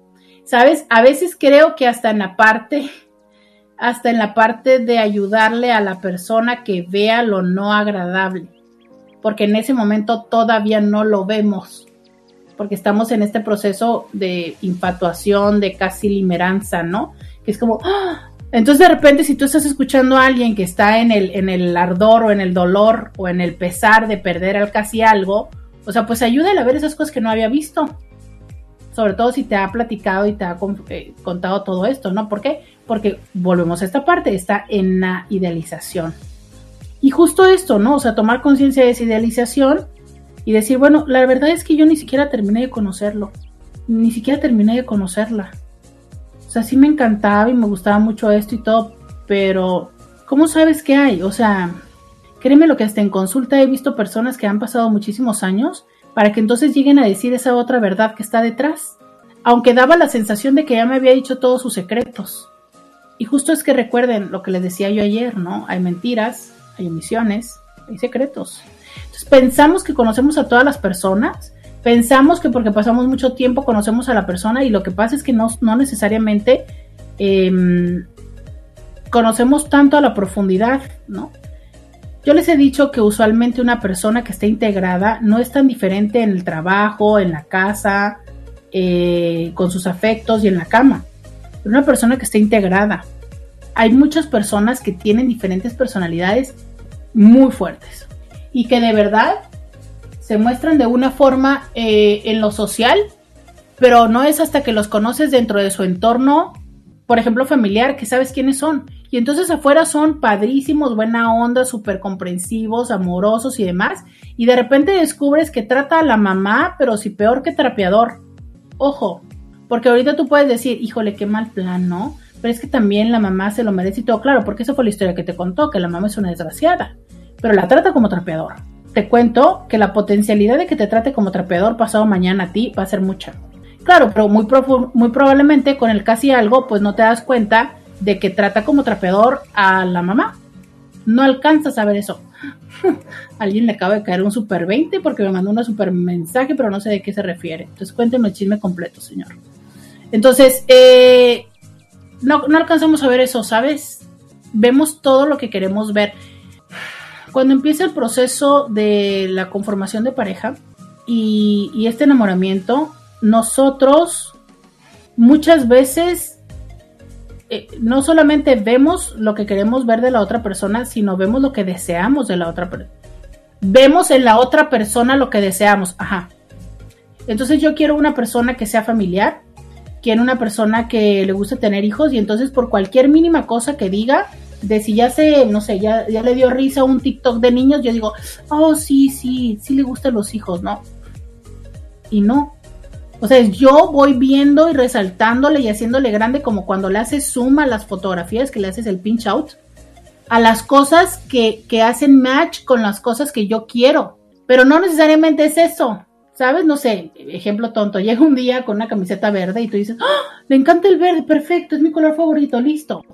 ¿Sabes? A veces creo que hasta en la parte hasta en la parte de ayudarle a la persona que vea lo no agradable, porque en ese momento todavía no lo vemos, porque estamos en este proceso de infatuación, de casi limeranza, ¿no? Que es como, ¡ah! entonces de repente si tú estás escuchando a alguien que está en el, en el ardor o en el dolor o en el pesar de perder al casi algo, o sea, pues ayúdale a ver esas cosas que no había visto. Sobre todo si te ha platicado y te ha eh, contado todo esto, ¿no? ¿Por qué? Porque volvemos a esta parte, está en la idealización. Y justo esto, ¿no? O sea, tomar conciencia de esa idealización y decir, bueno, la verdad es que yo ni siquiera terminé de conocerlo, ni siquiera terminé de conocerla. O sea, sí me encantaba y me gustaba mucho esto y todo, pero ¿cómo sabes qué hay? O sea, créeme lo que hasta en consulta he visto personas que han pasado muchísimos años para que entonces lleguen a decir esa otra verdad que está detrás, aunque daba la sensación de que ya me había dicho todos sus secretos. Y justo es que recuerden lo que les decía yo ayer, ¿no? Hay mentiras, hay omisiones, hay secretos. Entonces pensamos que conocemos a todas las personas, pensamos que porque pasamos mucho tiempo conocemos a la persona y lo que pasa es que no, no necesariamente em, conocemos tanto a la profundidad, ¿no? Yo les he dicho que usualmente una persona que está integrada no es tan diferente en el trabajo, en la casa, eh, con sus afectos y en la cama. Pero una persona que está integrada. Hay muchas personas que tienen diferentes personalidades muy fuertes y que de verdad se muestran de una forma eh, en lo social, pero no es hasta que los conoces dentro de su entorno, por ejemplo, familiar, que sabes quiénes son. Y entonces afuera son padrísimos, buena onda, súper comprensivos, amorosos y demás. Y de repente descubres que trata a la mamá, pero sí peor que trapeador. Ojo, porque ahorita tú puedes decir, híjole, qué mal plan, ¿no? Pero es que también la mamá se lo merece y todo, claro, porque esa fue la historia que te contó, que la mamá es una desgraciada. Pero la trata como trapeador. Te cuento que la potencialidad de que te trate como trapeador pasado mañana a ti va a ser mucha. Claro, pero muy, muy probablemente con el casi algo, pues no te das cuenta de que trata como trapeador a la mamá. No alcanzas a ver eso. Alguien le acaba de caer un super 20 porque me mandó un super mensaje, pero no sé de qué se refiere. Entonces cuénteme el chisme completo, señor. Entonces, eh, no, no alcanzamos a ver eso, ¿sabes? Vemos todo lo que queremos ver. Cuando empieza el proceso de la conformación de pareja y, este enamoramiento, nosotros muchas veces eh, no solamente vemos lo que queremos ver de la otra persona, sino vemos lo que deseamos de la otra persona. Vemos en la otra persona lo que deseamos. Ajá. Entonces yo quiero una persona que sea familiar, quiero una persona que le guste tener hijos y entonces por cualquier mínima cosa que diga, de si ya se, no sé, ya, ya le dio risa un TikTok de niños, yo digo, oh, sí, sí, sí le gustan los hijos, ¿no? Y no, o sea, yo voy viendo y resaltándole y haciéndole grande como cuando le haces zoom a las fotografías, que le haces el pinch out, a las cosas que, que hacen match con las cosas que yo quiero. Pero no necesariamente es eso. ¿Sabes? No sé, ejemplo tonto, llega un día con una camiseta verde y tú dices, ¡Ah! le encanta el verde, perfecto, es mi color favorito, listo.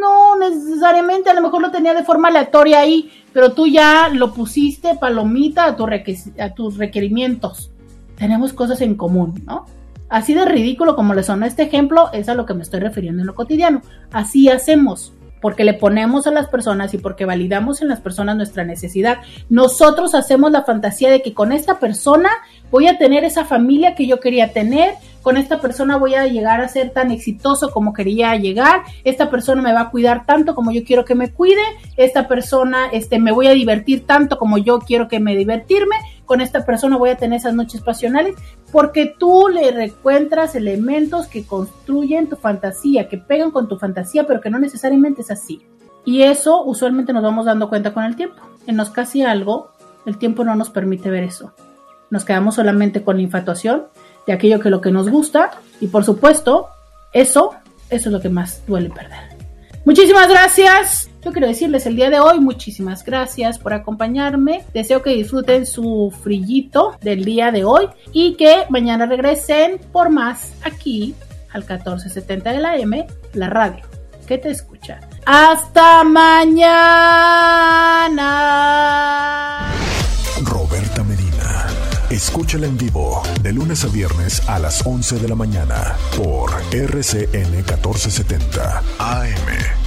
No necesariamente, a lo mejor lo tenía de forma aleatoria ahí, pero tú ya lo pusiste palomita a, tu a tus requerimientos tenemos cosas en común, ¿no? Así de ridículo como le sonó este ejemplo, es a lo que me estoy refiriendo en lo cotidiano. Así hacemos, porque le ponemos a las personas y porque validamos en las personas nuestra necesidad. Nosotros hacemos la fantasía de que con esta persona voy a tener esa familia que yo quería tener, con esta persona voy a llegar a ser tan exitoso como quería llegar, esta persona me va a cuidar tanto como yo quiero que me cuide, esta persona este, me voy a divertir tanto como yo quiero que me divertirme, con esta persona voy a tener esas noches pasionales, porque tú le encuentras elementos que construyen tu fantasía, que pegan con tu fantasía, pero que no necesariamente es así. Y eso usualmente nos vamos dando cuenta con el tiempo. En nos casi algo, el tiempo no nos permite ver eso. Nos quedamos solamente con la infatuación de aquello que lo que nos gusta y por supuesto, eso, eso es lo que más duele perder. Muchísimas gracias. Yo quiero decirles el día de hoy, muchísimas gracias por acompañarme. Deseo que disfruten su frillito del día de hoy y que mañana regresen por más aquí al 1470 de la M, la radio que te escucha. Hasta mañana. Roberta Medina Escúchala en vivo de lunes a viernes a las 11 de la mañana por RCN 1470 AM.